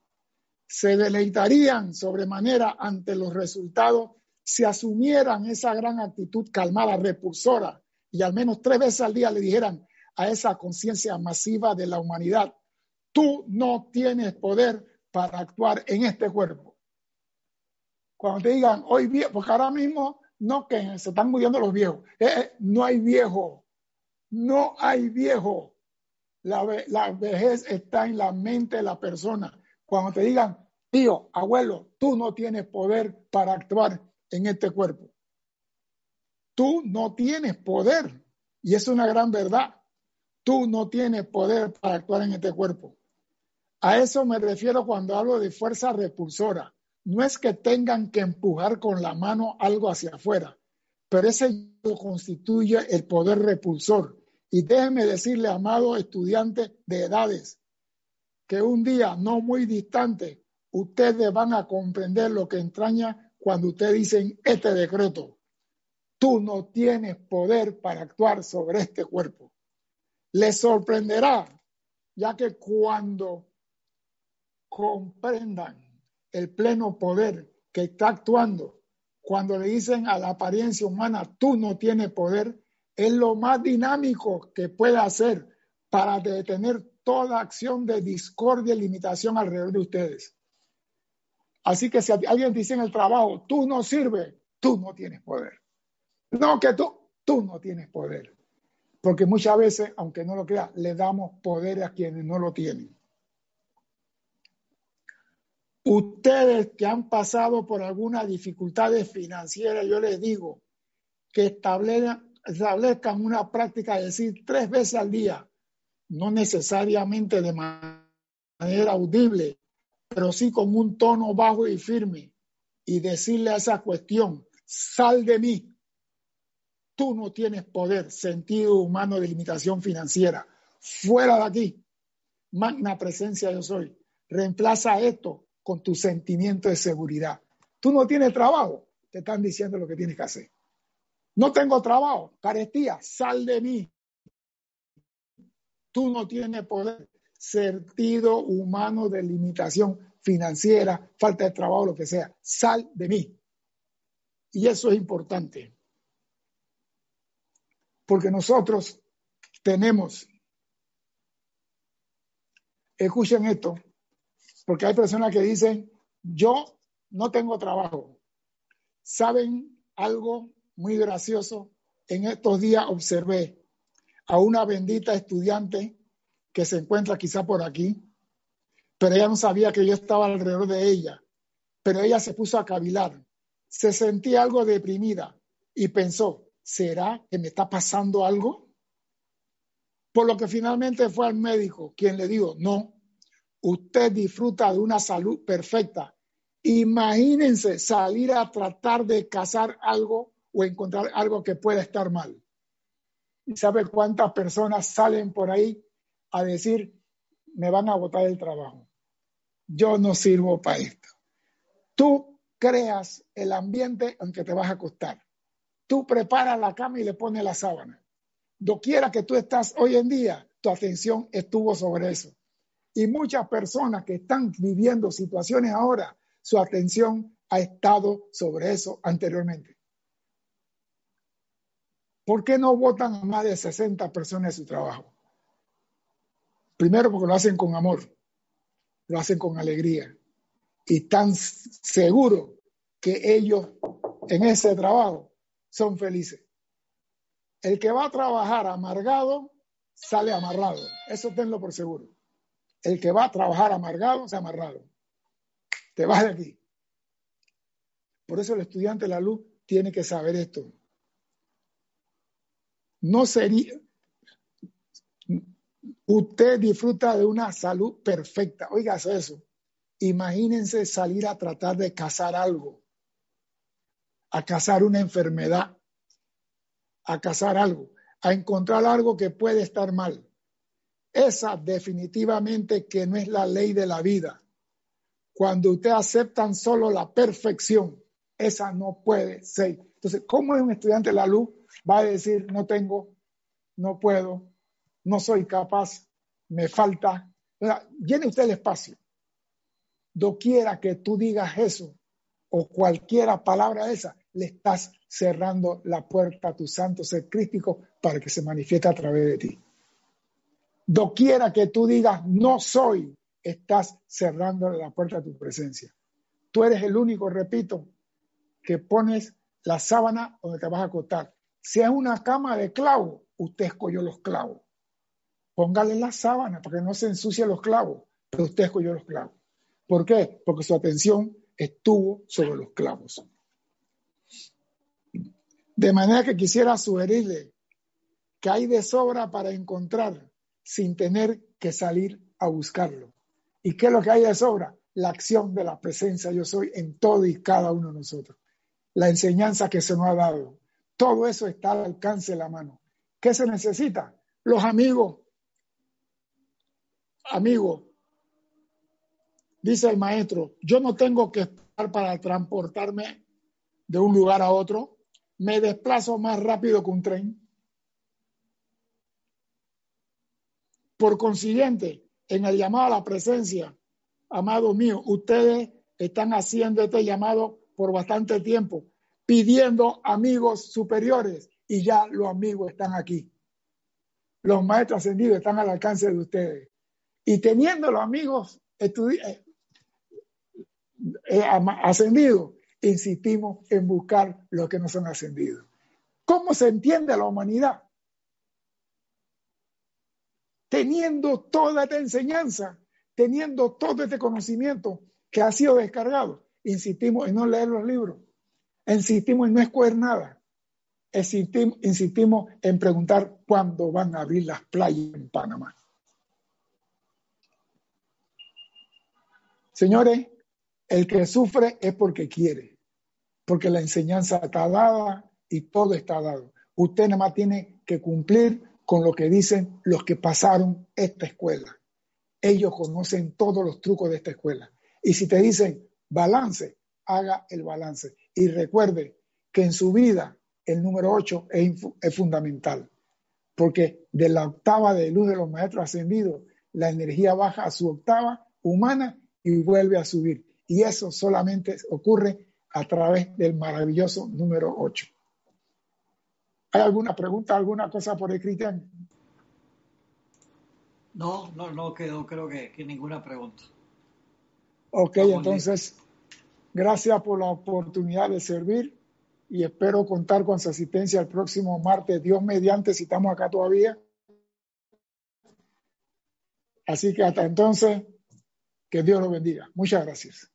Se deleitarían sobremanera ante los resultados si asumieran esa gran actitud calmada, repulsora, y al menos tres veces al día le dijeran a esa conciencia masiva de la humanidad, tú no tienes poder para actuar en este cuerpo. Cuando te digan, hoy viejo, porque ahora mismo no que se están muriendo los viejos, eh, eh, no hay viejo, no hay viejo. La, vejez está en la mente de la persona. Cuando te digan, tío, abuelo, tú no tienes poder para actuar en este cuerpo. Tú no tienes poder. Y es una gran verdad. Tú no tienes poder para actuar en este cuerpo. A eso me refiero cuando hablo de fuerza repulsora. No es que tengan que empujar con la mano algo hacia afuera, pero ese constituye el poder repulsor y déjenme decirle, amado estudiante de edades, que un día no muy distante ustedes van a comprender lo que entraña cuando ustedes dicen este decreto. Tú no tienes poder para actuar sobre este cuerpo. Les sorprenderá, ya que cuando comprendan el pleno poder que está actuando, cuando le dicen a la apariencia humana, tú no tienes poder, es lo más dinámico que puede hacer para detener toda acción de discordia y limitación alrededor de ustedes. Así que si alguien dice en el trabajo, tú no sirves, tú no tienes poder. No, que tú, tú no tienes poder. Porque muchas veces, aunque no lo crea, le damos poder a quienes no lo tienen. Ustedes que han pasado por algunas dificultades financieras, yo les digo que establezcan establezcan una práctica de decir tres veces al día, no necesariamente de manera audible, pero sí con un tono bajo y firme, y decirle a esa cuestión, sal de mí, tú no tienes poder, sentido humano de limitación financiera, fuera de aquí, magna presencia yo soy, reemplaza esto con tu sentimiento de seguridad. Tú no tienes trabajo, te están diciendo lo que tienes que hacer. No tengo trabajo, carestía, sal de mí. Tú no tienes poder, sentido humano de limitación financiera, falta de trabajo, lo que sea. Sal de mí. Y eso es importante. Porque nosotros tenemos, escuchen esto, porque hay personas que dicen, yo no tengo trabajo. ¿Saben algo muy gracioso. En estos días observé a una bendita estudiante que se encuentra quizá por aquí, pero ella no sabía que yo estaba alrededor de ella, pero ella se puso a cavilar, se sentía algo deprimida y pensó, ¿será que me está pasando algo? Por lo que finalmente fue al médico quien le dijo, no, usted disfruta de una salud perfecta. Imagínense salir a tratar de cazar algo o encontrar algo que pueda estar mal. ¿Y sabe cuántas personas salen por ahí a decir, me van a botar el trabajo? Yo no sirvo para esto. Tú creas el ambiente en que te vas a acostar. Tú preparas la cama y le pones la sábana. Doquiera que tú estás hoy en día, tu atención estuvo sobre eso. Y muchas personas que están viviendo situaciones ahora, su atención ha estado sobre eso anteriormente. ¿Por qué no votan a más de 60 personas de su trabajo? Primero porque lo hacen con amor, lo hacen con alegría y están seguros que ellos en ese trabajo son felices. El que va a trabajar amargado sale amarrado. Eso tenlo por seguro. El que va a trabajar amargado se amarrado. Te vas de aquí. Por eso el estudiante de la luz tiene que saber esto. No sería, usted disfruta de una salud perfecta. Oigas eso. Imagínense salir a tratar de cazar algo, a cazar una enfermedad, a cazar algo, a encontrar algo que puede estar mal. Esa definitivamente que no es la ley de la vida. Cuando usted aceptan solo la perfección, esa no puede ser. Entonces, ¿cómo un estudiante de la luz va a decir, no tengo, no puedo, no soy capaz, me falta? llene usted el espacio. Doquiera que tú digas eso o cualquiera palabra esa, le estás cerrando la puerta a tu santo ser crístico para que se manifieste a través de ti. Doquiera que tú digas no soy, estás cerrando la puerta a tu presencia. Tú eres el único, repito, que pones la sábana donde te vas a acostar. Si es una cama de clavos, usted escogió los clavos. Póngale la sábana para que no se ensucie los clavos, pero usted escogió los clavos. ¿Por qué? Porque su atención estuvo sobre los clavos. De manera que quisiera sugerirle que hay de sobra para encontrar sin tener que salir a buscarlo. ¿Y qué es lo que hay de sobra? La acción de la presencia yo soy en todo y cada uno de nosotros la enseñanza que se nos ha dado. Todo eso está al alcance de la mano. ¿Qué se necesita? Los amigos. Amigos, dice el maestro, yo no tengo que estar para transportarme de un lugar a otro. Me desplazo más rápido que un tren. Por consiguiente, en el llamado a la presencia, amados míos, ustedes están haciendo este llamado por bastante tiempo pidiendo amigos superiores y ya los amigos están aquí. Los maestros ascendidos están al alcance de ustedes. Y teniendo los amigos eh, eh, ascendidos, insistimos en buscar los que no son ascendidos. ¿Cómo se entiende la humanidad? Teniendo toda esta enseñanza, teniendo todo este conocimiento que ha sido descargado, insistimos en no leer los libros, insistimos en no escoger nada, insistimos, insistimos en preguntar cuándo van a abrir las playas en Panamá. Señores, el que sufre es porque quiere, porque la enseñanza está dada y todo está dado. Usted nada más tiene que cumplir con lo que dicen los que pasaron esta escuela. Ellos conocen todos los trucos de esta escuela. Y si te dicen balance, haga el balance. Y recuerde que en su vida el número 8 es, fundamental, porque de la octava de luz de los maestros ascendidos, la energía baja a su octava humana y vuelve a subir. Y eso solamente ocurre a través del maravilloso número 8. ¿Hay alguna pregunta, alguna cosa por el Cristian? No, no, no quedó, creo que, que ninguna pregunta. Ok, entonces Gracias por la oportunidad de servir y espero contar con su asistencia el próximo martes, Dios mediante, si estamos acá todavía. Así que hasta entonces, que Dios lo bendiga. Muchas gracias.